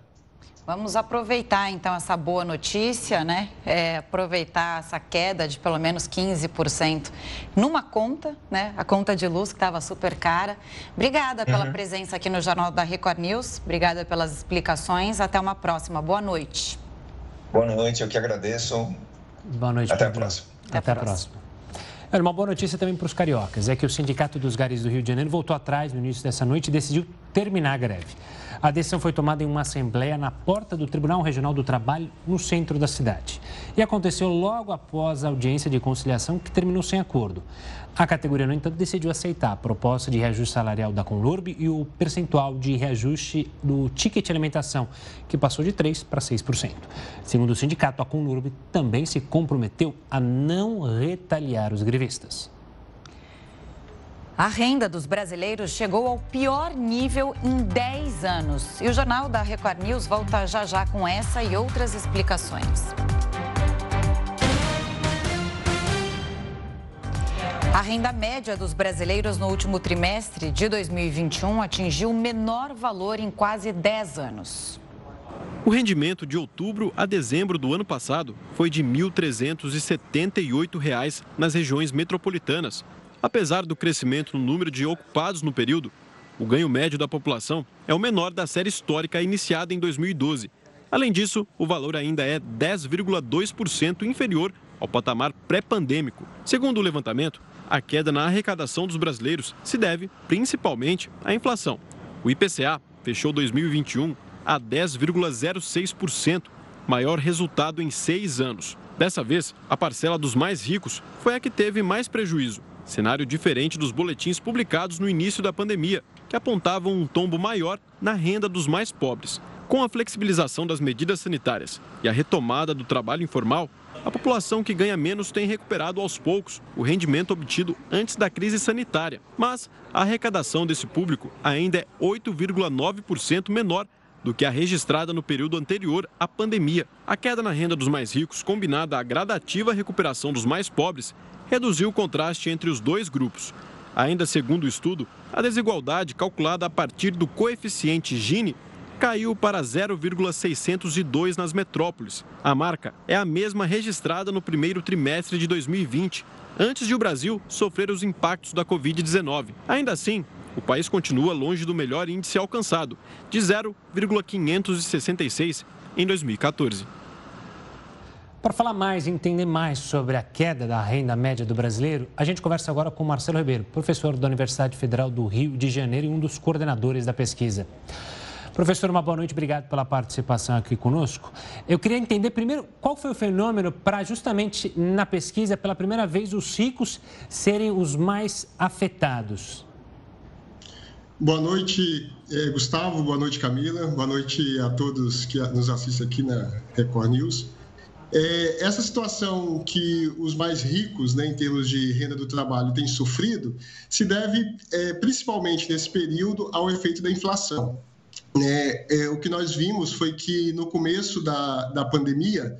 Vamos aproveitar então essa boa notícia, né? É, aproveitar essa queda de pelo menos 15% numa conta, né? A conta de luz que estava super cara. Obrigada pela uhum. presença aqui no Jornal da Record News. Obrigada pelas explicações. Até uma próxima. Boa noite. Boa noite, eu que agradeço. Boa noite, Até Pedro. a próxima. Até, Até a próxima. próxima. Uma boa notícia também para os cariocas é que o Sindicato dos Garis do Rio de Janeiro voltou atrás no início dessa noite e decidiu terminar a greve. A decisão foi tomada em uma assembleia na porta do Tribunal Regional do Trabalho, no centro da cidade. E aconteceu logo após a audiência de conciliação, que terminou sem acordo. A categoria, no entanto, decidiu aceitar a proposta de reajuste salarial da Conlurb e o percentual de reajuste do ticket alimentação, que passou de 3% para 6%. Segundo o sindicato, a Conlurb também se comprometeu a não retaliar os grevistas. A renda dos brasileiros chegou ao pior nível em 10 anos. E o Jornal da Record News volta já já com essa e outras explicações. A renda média dos brasileiros no último trimestre de 2021 atingiu o menor valor em quase 10 anos. O rendimento de outubro a dezembro do ano passado foi de R$ 1.378 nas regiões metropolitanas. Apesar do crescimento no número de ocupados no período, o ganho médio da população é o menor da série histórica iniciada em 2012. Além disso, o valor ainda é 10,2% inferior ao patamar pré-pandêmico. Segundo o levantamento, a queda na arrecadação dos brasileiros se deve principalmente à inflação. O IPCA fechou 2021 a 10,06%, maior resultado em seis anos. Dessa vez, a parcela dos mais ricos foi a que teve mais prejuízo, cenário diferente dos boletins publicados no início da pandemia, que apontavam um tombo maior na renda dos mais pobres. Com a flexibilização das medidas sanitárias e a retomada do trabalho informal, a população que ganha menos tem recuperado aos poucos o rendimento obtido antes da crise sanitária. Mas a arrecadação desse público ainda é 8,9% menor do que a registrada no período anterior à pandemia. A queda na renda dos mais ricos, combinada à gradativa recuperação dos mais pobres, reduziu o contraste entre os dois grupos. Ainda segundo o estudo, a desigualdade calculada a partir do coeficiente Gini caiu para 0,602 nas metrópoles. A marca é a mesma registrada no primeiro trimestre de 2020, antes de o Brasil sofrer os impactos da Covid-19. Ainda assim, o país continua longe do melhor índice alcançado, de 0,566 em 2014. Para falar mais e entender mais sobre a queda da renda média do brasileiro, a gente conversa agora com Marcelo Ribeiro, professor da Universidade Federal do Rio de Janeiro e um dos coordenadores da pesquisa. Professor, uma boa noite, obrigado pela participação aqui conosco. Eu queria entender primeiro qual foi o fenômeno para justamente na pesquisa, pela primeira vez, os ricos serem os mais afetados. Boa noite, eh, Gustavo. Boa noite, Camila. Boa noite a todos que nos assistem aqui na Record News. É, essa situação que os mais ricos, né, em termos de renda do trabalho, têm sofrido, se deve é, principalmente nesse período ao efeito da inflação. É, o que nós vimos foi que no começo da, da pandemia,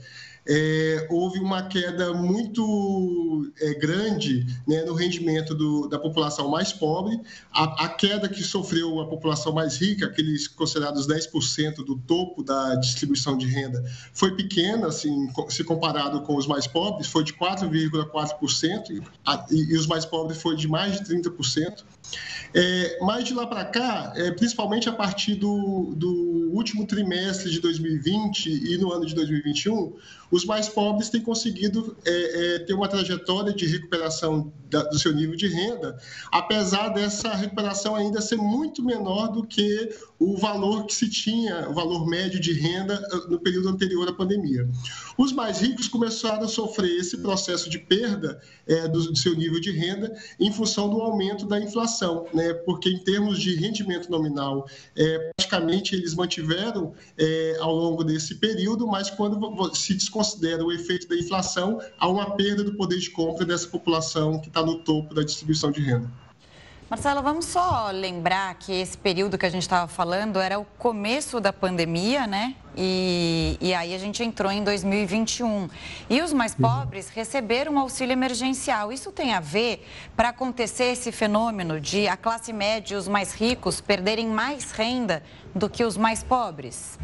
é, houve uma queda muito é, grande né, no rendimento do, da população mais pobre. A, a, queda que sofreu a população mais rica, aqueles considerados 10% do topo da distribuição de renda, foi pequena, assim, se comparado com os mais pobres, foi de 4,4%, e, e, os mais pobres foi de mais de 30%. É, mas de lá para cá, é, principalmente a partir do, do último trimestre de 2020 e no ano de 2021, os mais pobres têm conseguido é, é, ter uma trajetória de recuperação da, do seu nível de renda, apesar dessa recuperação ainda ser muito menor do que o valor que se tinha, o valor médio de renda ah, no período anterior à pandemia. Os mais ricos começaram a sofrer esse processo de perda é, do, do, seu nível de renda em função do aumento da inflação, né? porque em termos de rendimento nominal, é, praticamente eles mantiveram é, ao longo desse período, mas quando se desconsidera o efeito da inflação, há uma perda do poder de compra dessa população que está no topo da distribuição de renda. Marcelo, vamos só lembrar que esse período que a gente estava falando era o começo da pandemia, né? E, e, aí a gente entrou em 2021. E os mais uhum. pobres receberam auxílio emergencial. Isso tem a ver para acontecer esse fenômeno de a classe média e os mais ricos perderem mais renda do que os mais pobres?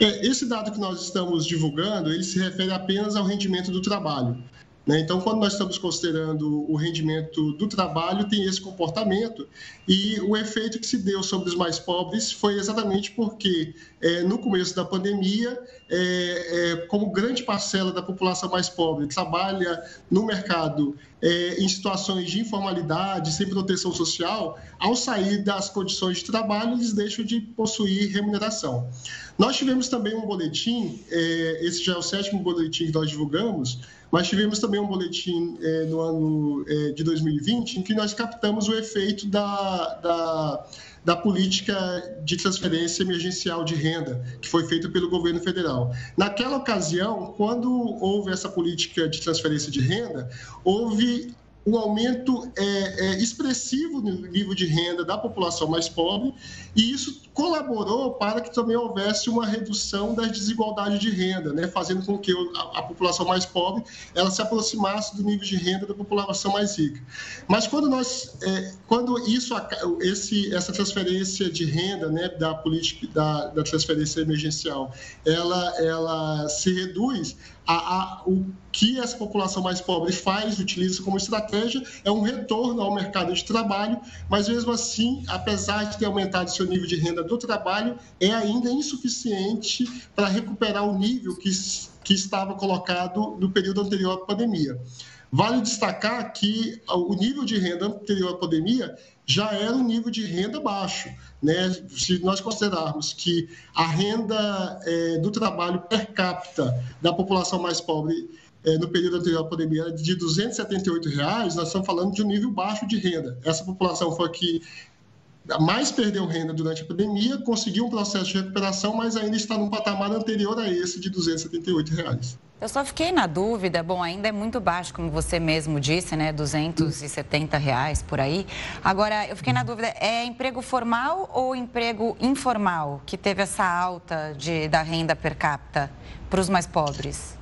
É, esse dado que nós estamos divulgando, ele se refere apenas ao rendimento do trabalho. Né? Então, quando nós estamos considerando o rendimento do trabalho, tem esse comportamento, e o efeito que se deu sobre os mais pobres foi exatamente porque, é, no começo da pandemia, é, é, como grande parcela da população mais pobre trabalha no mercado é, em situações de informalidade, sem proteção social, ao sair das condições de trabalho, eles deixam de possuir remuneração. Nós tivemos também um boletim, é, esse já é o sétimo boletim que nós divulgamos, mas tivemos também um boletim é, no ano é, de 2020 em que nós captamos o efeito da, da, da, política de transferência emergencial de renda que foi feita pelo governo federal. Naquela ocasião, quando houve essa política de transferência de renda, houve um aumento é, é, expressivo no nível de renda da população mais pobre, e isso colaborou para que também houvesse uma redução das desigualdades de renda, né, fazendo com que a, a, população mais pobre ela se aproximasse do nível de renda da população mais rica. Mas quando nós, é, quando isso, esse, essa transferência de renda, né, da política da, da transferência emergencial, ela, ela se reduz, a, a, o que essa população mais pobre faz, utiliza como estratégia, é um retorno ao mercado de trabalho, mas mesmo assim, apesar de ter aumentado seu nível de renda do trabalho, é ainda insuficiente para recuperar o nível que, que estava colocado no período anterior à pandemia. Vale destacar que o nível de renda anterior à pandemia já era um nível de renda baixo. Né? Se nós considerarmos que a renda é, do trabalho per capita da população mais pobre é, no período anterior à pandemia era de 278 reais, nós estamos falando de um nível baixo de renda. Essa população foi que mais perdeu renda durante a pandemia, conseguiu um processo de recuperação, mas ainda está num patamar anterior a esse de 278 reais. Eu só fiquei na dúvida, bom, ainda é muito baixo, como você mesmo disse, né? 270 reais por aí. Agora, eu fiquei na dúvida, é emprego formal ou emprego informal que teve essa alta de, da renda per capita para os mais pobres?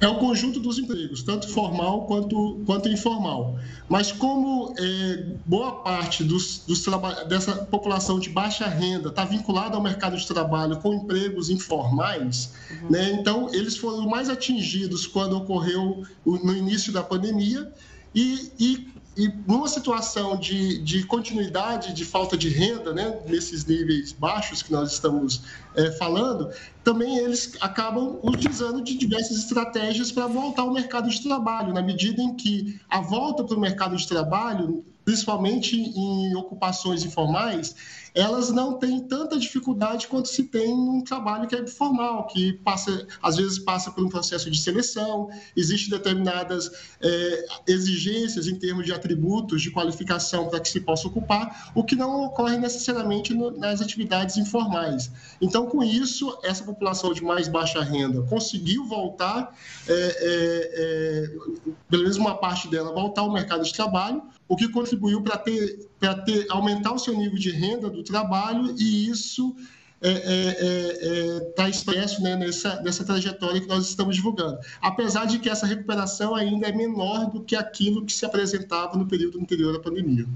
É o conjunto dos empregos, tanto formal quanto, quanto informal. Mas como é, boa parte dos, dos dessa população de baixa renda está vinculada ao mercado de trabalho com empregos informais, uhum. né, então eles foram mais atingidos quando ocorreu no início da pandemia e, e e numa situação de, de continuidade de falta de renda, né, nesses níveis baixos que nós estamos é, falando, também eles acabam utilizando de diversas estratégias para voltar ao mercado de trabalho, na medida em que a volta para o mercado de trabalho, principalmente em ocupações informais, elas não têm tanta dificuldade quanto se tem um trabalho que é formal, que passa, às vezes passa por um processo de seleção, existem determinadas é, exigências em termos de atributos, de qualificação para que se possa ocupar, o que não ocorre necessariamente no, nas atividades informais. Então, com isso, essa população de mais baixa renda conseguiu voltar, é, é, é pelo menos uma parte dela, voltar ao mercado de trabalho, o que contribuiu para ter, ter, aumentar o seu nível de renda do trabalho e isso está é, é, é, tá expresso né, nessa, nessa trajetória que nós estamos divulgando. Apesar de que essa recuperação ainda é menor do que aquilo que se apresentava no período anterior à pandemia.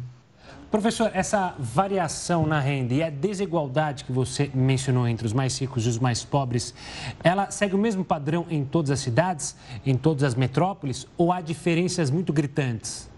Professor, essa variação na renda e a desigualdade que você mencionou entre os mais ricos e os mais pobres, ela segue o mesmo padrão em todas as cidades, em todas as metrópoles, ou há diferenças muito gritantes?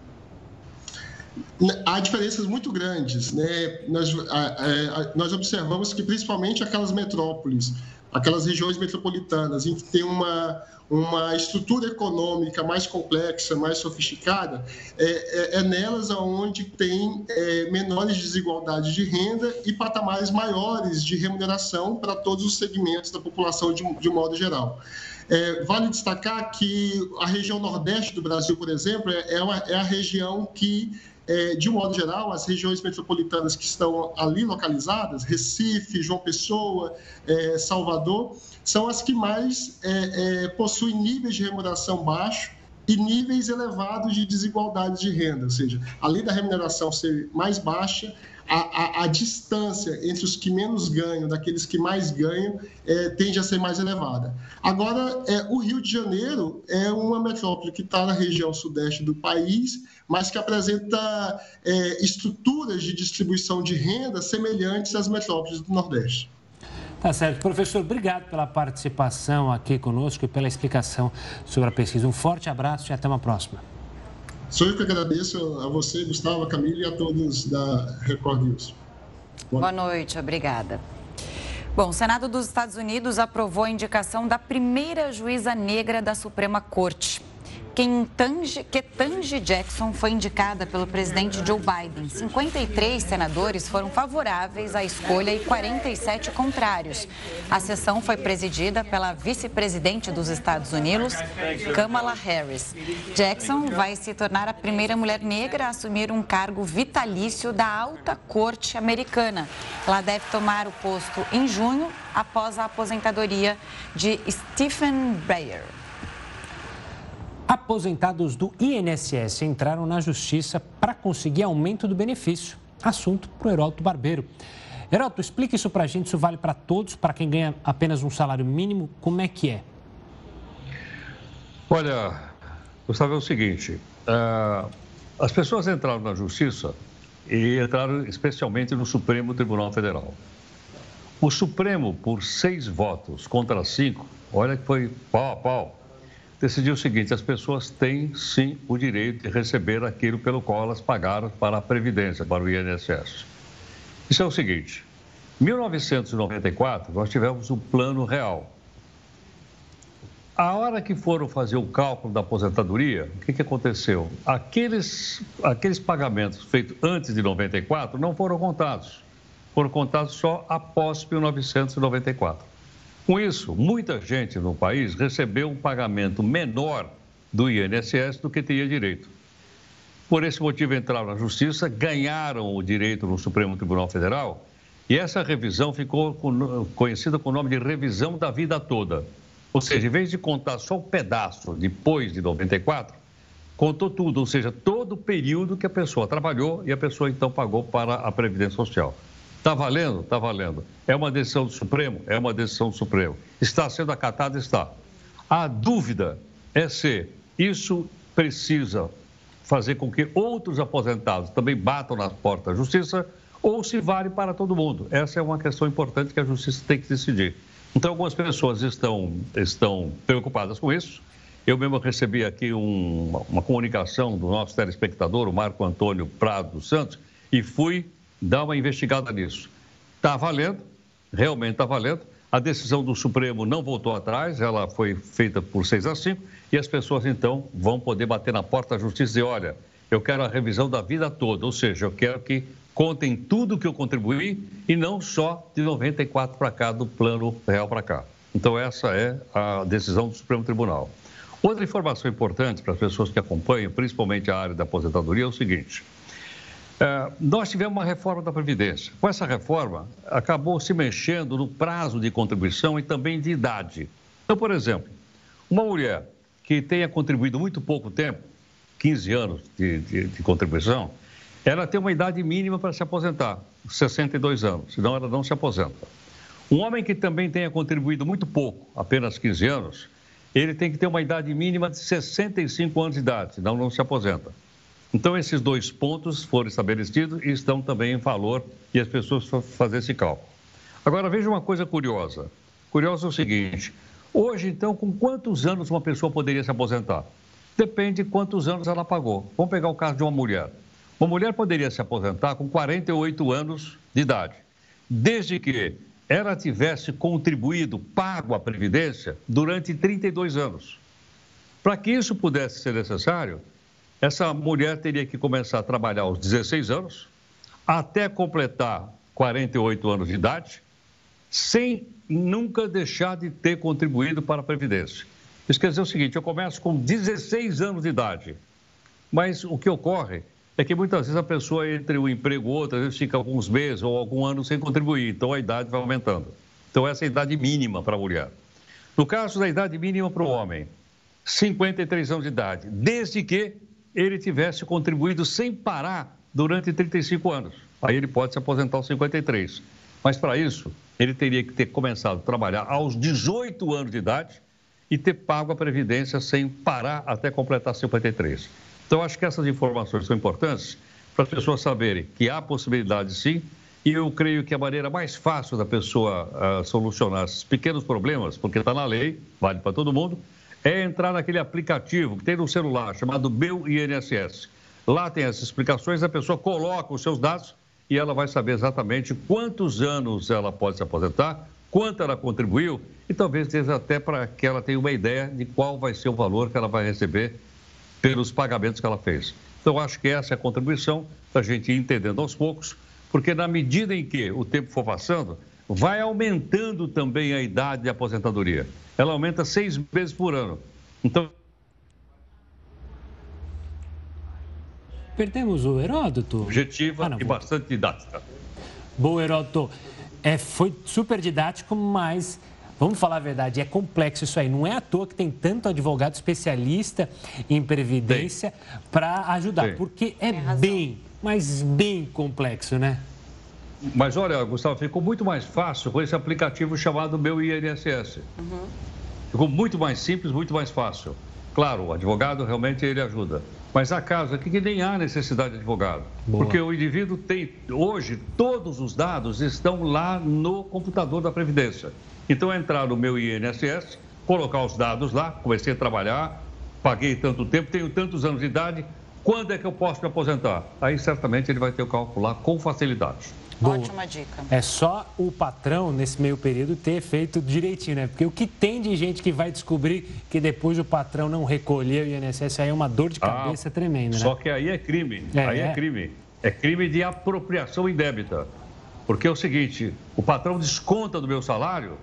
Há diferenças muito grandes. Né? Nós, a, a, nós observamos que, principalmente aquelas metrópoles, aquelas regiões metropolitanas, em que tem uma, uma estrutura econômica mais complexa, mais sofisticada, é, é, é nelas onde tem é, menores desigualdades de renda e patamares maiores de remuneração para todos os segmentos da população de, de modo geral. É, vale destacar que a região nordeste do Brasil, por exemplo, é, é uma, é a região que é, de um modo geral, as regiões metropolitanas que estão ali localizadas, Recife, João Pessoa, é, Salvador, são as que mais é, é possuem níveis de remuneração baixos e níveis elevados de desigualdade de renda, ou seja, além da remuneração ser mais baixa, a, a, a, distância entre os que menos ganham daqueles que mais ganham é, tende a ser mais elevada. Agora, é, o Rio de Janeiro é uma metrópole que está na região sudeste do país, mas que apresenta é, estruturas de distribuição de renda semelhantes às metrópoles do Nordeste. Tá certo. Professor, obrigado pela participação aqui conosco e pela explicação sobre a pesquisa. Um forte abraço e até uma próxima. Sou eu que agradeço a você, Gustavo, a Camila e a todos da Record News. Boa, Boa noite, obrigada. Bom, o Senado dos Estados Unidos aprovou a indicação da primeira juíza negra da Suprema Corte. Ketanji Jackson foi indicada pelo presidente Joe Biden. 53 senadores foram favoráveis à escolha e 47 contrários. A sessão foi presidida pela vice-presidente dos Estados Unidos, Kamala Harris. Jackson vai se tornar a primeira mulher negra a assumir um cargo vitalício da alta corte americana. Ela deve tomar o posto em junho, após a aposentadoria de Stephen Breyer. Aposentados do INSS entraram na justiça para conseguir aumento do benefício. Assunto para o Heroto Barbeiro. Heroto, explica isso para a gente, isso vale para todos, para quem ganha apenas um salário mínimo, como é que é? Olha, Gustavo, é o seguinte, uh, as pessoas entraram na justiça e entraram especialmente no Supremo Tribunal Federal. O Supremo, por seis votos contra cinco, olha que foi pau a pau, decidiu o seguinte: as pessoas têm sim o direito de receber aquilo pelo qual elas pagaram para a Previdência, para o INSS. Isso é o seguinte: em 1994, nós tivemos o Plano Real. A hora que foram fazer o cálculo da aposentadoria, o que, que aconteceu? Aqueles, aqueles pagamentos feitos antes de 94 não foram contados. Foram contados só após 1994. Com isso, muita gente no país recebeu um pagamento menor do INSS do que teria direito. Por esse motivo, entraram na Justiça, ganharam o direito no Supremo Tribunal Federal e essa revisão ficou conhecida com o nome de revisão da vida toda. Ou seja, em vez de contar só um pedaço depois de 94, contou tudo, ou seja, todo o período que a pessoa trabalhou e a pessoa então pagou para a Previdência Social. Está valendo? Está valendo. É uma decisão do Supremo? É uma decisão do Supremo. Está sendo acatada? Está. A dúvida é se isso precisa fazer com que outros aposentados também batam na porta da justiça ou se vale para todo mundo. Essa é uma questão importante que a justiça tem que decidir. Então, algumas pessoas estão, estão preocupadas com isso. Eu mesmo recebi aqui um, uma comunicação do nosso telespectador, o Marco Antônio Prado dos Santos, e fui dá uma investigada nisso. Está valendo, realmente está valendo. A decisão do Supremo não voltou atrás, ela foi feita por 6 a 5 e as pessoas então vão poder bater na porta da justiça e dizer: olha, eu quero a revisão da vida toda, ou seja, eu quero que contem tudo que eu contribuí e não só de 94 para cá, do plano real para cá. Então, essa é a decisão do Supremo Tribunal. Outra informação importante para as pessoas que acompanham, principalmente a área da aposentadoria, é o seguinte: é, nós tivemos uma reforma da Previdência. Com essa reforma, acabou se mexendo no prazo de contribuição e também de idade. Então, por exemplo, uma mulher que tenha contribuído muito pouco tempo, 15 anos de, de, de contribuição, ela tem uma idade mínima para se aposentar, 62 anos, senão ela não se aposenta. Um homem que também tenha contribuído muito pouco, apenas 15 anos, ele tem que ter uma idade mínima de 65 anos de idade, senão não se aposenta. Então, esses dois pontos foram estabelecidos e estão também em valor e as pessoas fazer esse cálculo. Agora, veja uma coisa curiosa. Curiosa é o seguinte: hoje, então, com quantos anos uma pessoa poderia se aposentar? Depende de quantos anos ela pagou. Vamos pegar o caso de uma mulher. Uma mulher poderia se aposentar com 48 anos de idade, desde que ela tivesse contribuído, pago a Previdência durante 32 anos. Para que isso pudesse ser necessário, essa mulher teria que começar a trabalhar aos 16 anos, até completar 48 anos de idade, sem nunca deixar de ter contribuído para a Previdência. Isso quer dizer o seguinte: eu começo com 16 anos de idade, mas o que ocorre é que muitas vezes a pessoa, entre um emprego e outro, às vezes fica alguns meses ou algum ano sem contribuir, então a idade vai aumentando. Então, essa é a idade mínima para a mulher. No caso da idade mínima para o homem, 53 anos de idade, desde que ele tivesse contribuído sem parar durante 35 anos. Aí ele pode se aposentar aos 53. Mas para isso, ele teria que ter começado a trabalhar aos 18 anos de idade e ter pago a previdência sem parar até completar 53. Então, acho que essas informações são importantes para as pessoas saberem que há possibilidade sim, e eu creio que a maneira mais fácil da pessoa uh, solucionar esses pequenos problemas, porque está na lei, vale para todo mundo, é entrar naquele aplicativo que tem no celular chamado Meu INSS. Lá tem as explicações, a pessoa coloca os seus dados e ela vai saber exatamente quantos anos ela pode se aposentar, quanto ela contribuiu e talvez seja até para que ela tenha uma ideia de qual vai ser o valor que ela vai receber pelos pagamentos que ela fez. Então, acho que essa é a contribuição da gente ir entendendo aos poucos, porque na medida em que o tempo for passando, vai aumentando também a idade de aposentadoria. Ela aumenta seis meses por ano. Então. Perdemos o Heródoto? Objetiva ah, e bastante didática. Boa, Heródoto. É, foi super didático, mas vamos falar a verdade, é complexo isso aí. Não é à toa que tem tanto advogado especialista em previdência para ajudar, Sim. porque é bem, mas bem complexo, né? Mas olha, Gustavo, ficou muito mais fácil com esse aplicativo chamado Meu INSS. Uhum. Ficou muito mais simples, muito mais fácil. Claro, o advogado realmente ele ajuda. Mas há casos aqui que nem há necessidade de advogado. Boa. Porque o indivíduo tem, hoje, todos os dados estão lá no computador da Previdência. Então, é entrar no meu INSS, colocar os dados lá, comecei a trabalhar, paguei tanto tempo, tenho tantos anos de idade, quando é que eu posso me aposentar? Aí certamente ele vai ter o cálculo lá com facilidade. Ótima dica. É só o patrão, nesse meio período, ter feito direitinho, né? Porque o que tem de gente que vai descobrir que depois o patrão não recolheu o INSS, aí é uma dor de ah, cabeça ah, tremenda, né? Só que aí é crime. É, aí é. é crime. É crime de apropriação indébita. Porque é o seguinte, o patrão desconta do meu salário,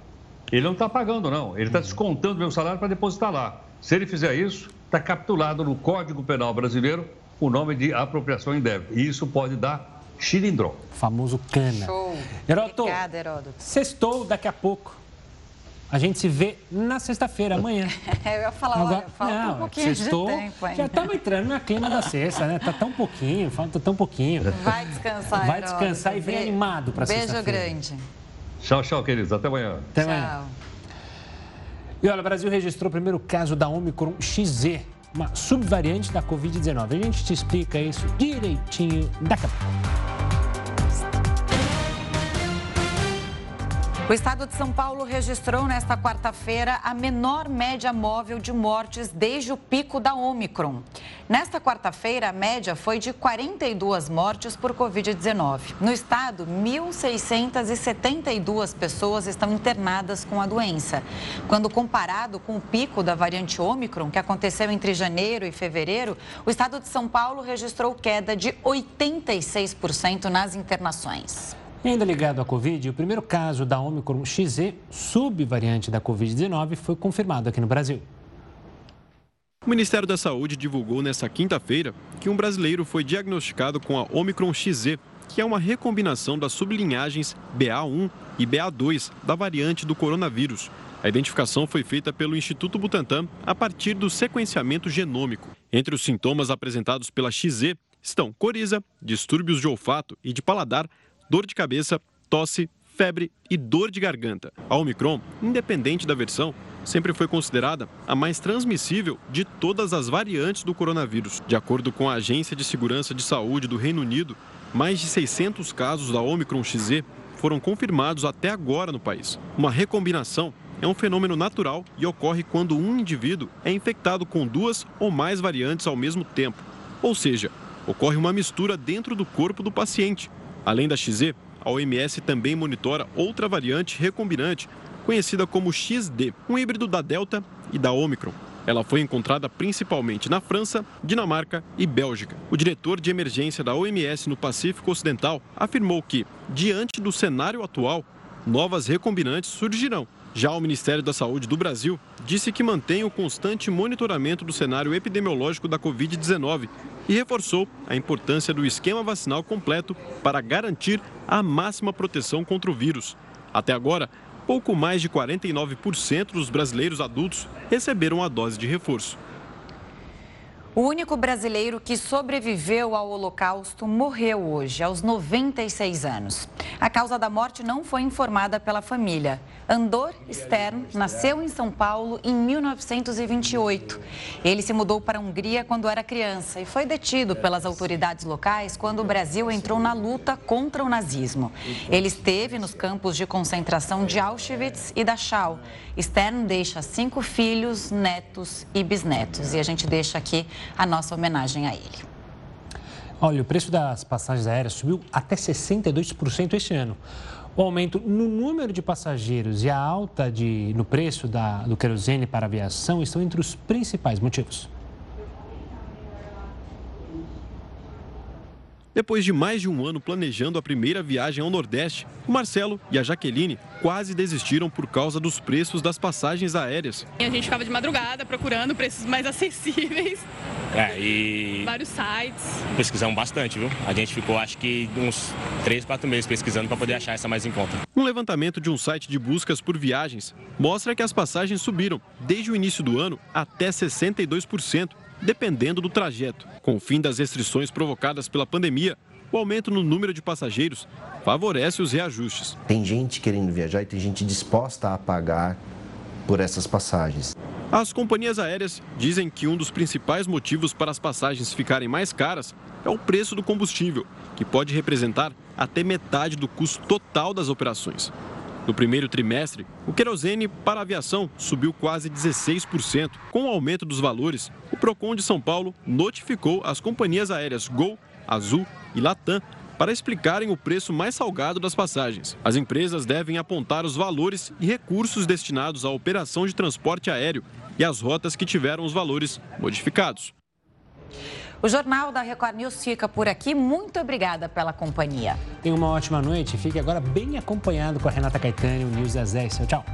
ele não está pagando, não. Ele está uhum. descontando do meu salário para depositar lá. Se ele fizer isso, está capitulado no Código Penal Brasileiro o nome de apropriação indébita. E isso pode dar Chilindró. Famoso cana. Show. Heródoto, Obrigada, Heródoto. Sextou daqui a pouco. A gente se vê na sexta-feira, amanhã. eu ia falar, Agora, olha, falta não, um pouquinho sextou, de tempo ainda. Já estamos entrando na clima da sexta, né? Tá tão pouquinho, falta tão pouquinho. Vai descansar, Vai descansar e vem Be animado para sexta-feira. Beijo grande. Tchau, tchau, queridos. Até amanhã. Até amanhã. Tchau. E olha, o Brasil registrou o primeiro caso da Omicron XZ, uma subvariante da Covid-19. A gente te explica isso direitinho daqui a pouco. O estado de São Paulo registrou nesta quarta-feira a menor média móvel de mortes desde o pico da Omicron. Nesta quarta-feira, a média foi de 42 mortes por Covid-19. No estado, 1.672 pessoas estão internadas com a doença. Quando comparado com o pico da variante Omicron, que aconteceu entre janeiro e fevereiro, o estado de São Paulo registrou queda de 86% nas internações. Ainda ligado à Covid, o primeiro caso da Omicron XZ, subvariante da Covid-19, foi confirmado aqui no Brasil. O Ministério da Saúde divulgou nesta quinta-feira que um brasileiro foi diagnosticado com a Omicron XZ, que é uma recombinação das sublinhagens BA1 e BA2 da variante do coronavírus. A identificação foi feita pelo Instituto Butantan a partir do sequenciamento genômico. Entre os sintomas apresentados pela XZ estão coriza, distúrbios de olfato e de paladar, dor de cabeça, tosse, febre e dor de garganta. A Omicron, independente da versão, sempre foi considerada a mais transmissível de todas as variantes do coronavírus. De acordo com a Agência de Segurança de Saúde do Reino Unido, mais de 600 casos da Omicron XZ foram confirmados até agora no país. Uma recombinação é um fenômeno natural e ocorre quando um indivíduo é infectado com duas ou mais variantes ao mesmo tempo. Ou seja, ocorre uma mistura dentro do corpo do paciente, Além da XZ, a OMS também monitora outra variante recombinante, conhecida como XD, um híbrido da Delta e da Omicron. Ela foi encontrada principalmente na França, Dinamarca e Bélgica. O diretor de emergência da OMS no Pacífico Ocidental afirmou que, diante do cenário atual, novas recombinantes surgirão. Já o Ministério da Saúde do Brasil disse que mantém o constante monitoramento do cenário epidemiológico da Covid-19 e reforçou a importância do esquema vacinal completo para garantir a máxima proteção contra o vírus. Até agora, pouco mais de 49% dos brasileiros adultos receberam a dose de reforço. O único brasileiro que sobreviveu ao Holocausto morreu hoje, aos 96 anos. A causa da morte não foi informada pela família. Andor Stern nasceu em São Paulo em 1928. Ele se mudou para a Hungria quando era criança e foi detido pelas autoridades locais quando o Brasil entrou na luta contra o nazismo. Ele esteve nos campos de concentração de Auschwitz e Dachau. Stern deixa cinco filhos, netos e bisnetos. E a gente deixa aqui a nossa homenagem a ele. Olha, o preço das passagens aéreas subiu até 62% este ano. O aumento no número de passageiros e a alta de, no preço da, do querosene para aviação estão entre os principais motivos. Depois de mais de um ano planejando a primeira viagem ao Nordeste, o Marcelo e a Jaqueline quase desistiram por causa dos preços das passagens aéreas. A gente ficava de madrugada procurando preços mais acessíveis. É, e. Vários sites. Pesquisamos bastante, viu? A gente ficou acho que uns 3, 4 meses pesquisando para poder achar essa mais em conta. Um levantamento de um site de buscas por viagens mostra que as passagens subiram desde o início do ano até 62% dependendo do trajeto. Com o fim das restrições provocadas pela pandemia, o aumento no número de passageiros favorece os reajustes. Tem gente querendo viajar e tem gente disposta a pagar por essas passagens. As companhias aéreas dizem que um dos principais motivos para as passagens ficarem mais caras é o preço do combustível, que pode representar até metade do custo total das operações. No primeiro trimestre, o querosene para aviação subiu quase 16%. Com o aumento dos valores, o Procon de São Paulo notificou as companhias aéreas Gol, Azul e Latam para explicarem o preço mais salgado das passagens. As empresas devem apontar os valores e recursos destinados à operação de transporte aéreo e as rotas que tiveram os valores modificados. O Jornal da Record News fica por aqui. Muito obrigada pela companhia. Tenha uma ótima noite. Fique agora bem acompanhado com a Renata Caetano o News das 10. Tchau, tchau.